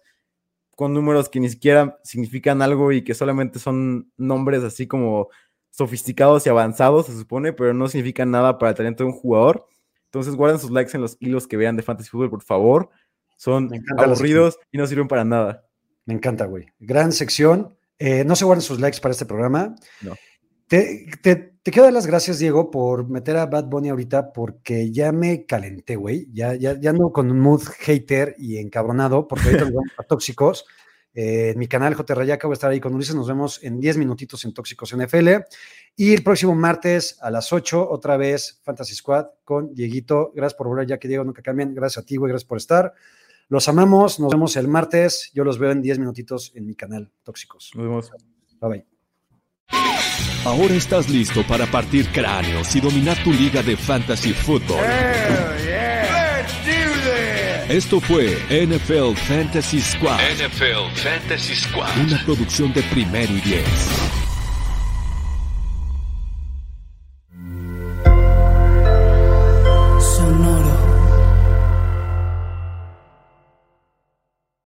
con números que ni siquiera significan algo y que solamente son nombres así como sofisticados y avanzados, se supone, pero no significan nada para el talento de un jugador. Entonces guarden sus likes en los hilos que vean de Fantasy Football, por favor. Son aburridos y no sirven para nada. Me encanta, güey. Gran sección. Eh, no se guarden sus likes para este programa. No. Te, te, te, quiero dar las gracias, Diego, por meter a Bad Bunny ahorita, porque ya me calenté, güey. Ya, ya, ya ando con un mood hater y encabronado, porque ahorita vamos a tóxicos. Eh, en mi canal J. Rayaca voy a estar ahí con Ulises. Nos vemos en 10 minutitos en Tóxicos NFL. Y el próximo martes a las 8, otra vez Fantasy Squad con Dieguito. Gracias por volver, ya que Diego nunca cambian. Gracias a ti, güey. Gracias por estar. Los amamos. Nos vemos el martes. Yo los veo en 10 minutitos en mi canal Tóxicos. Nos vemos. Bye bye. Ahora estás listo para partir cráneos y dominar tu liga de fantasy fútbol. Esto fue NFL Fantasy Squad. NFL Fantasy Squad. Una producción de primero y diez.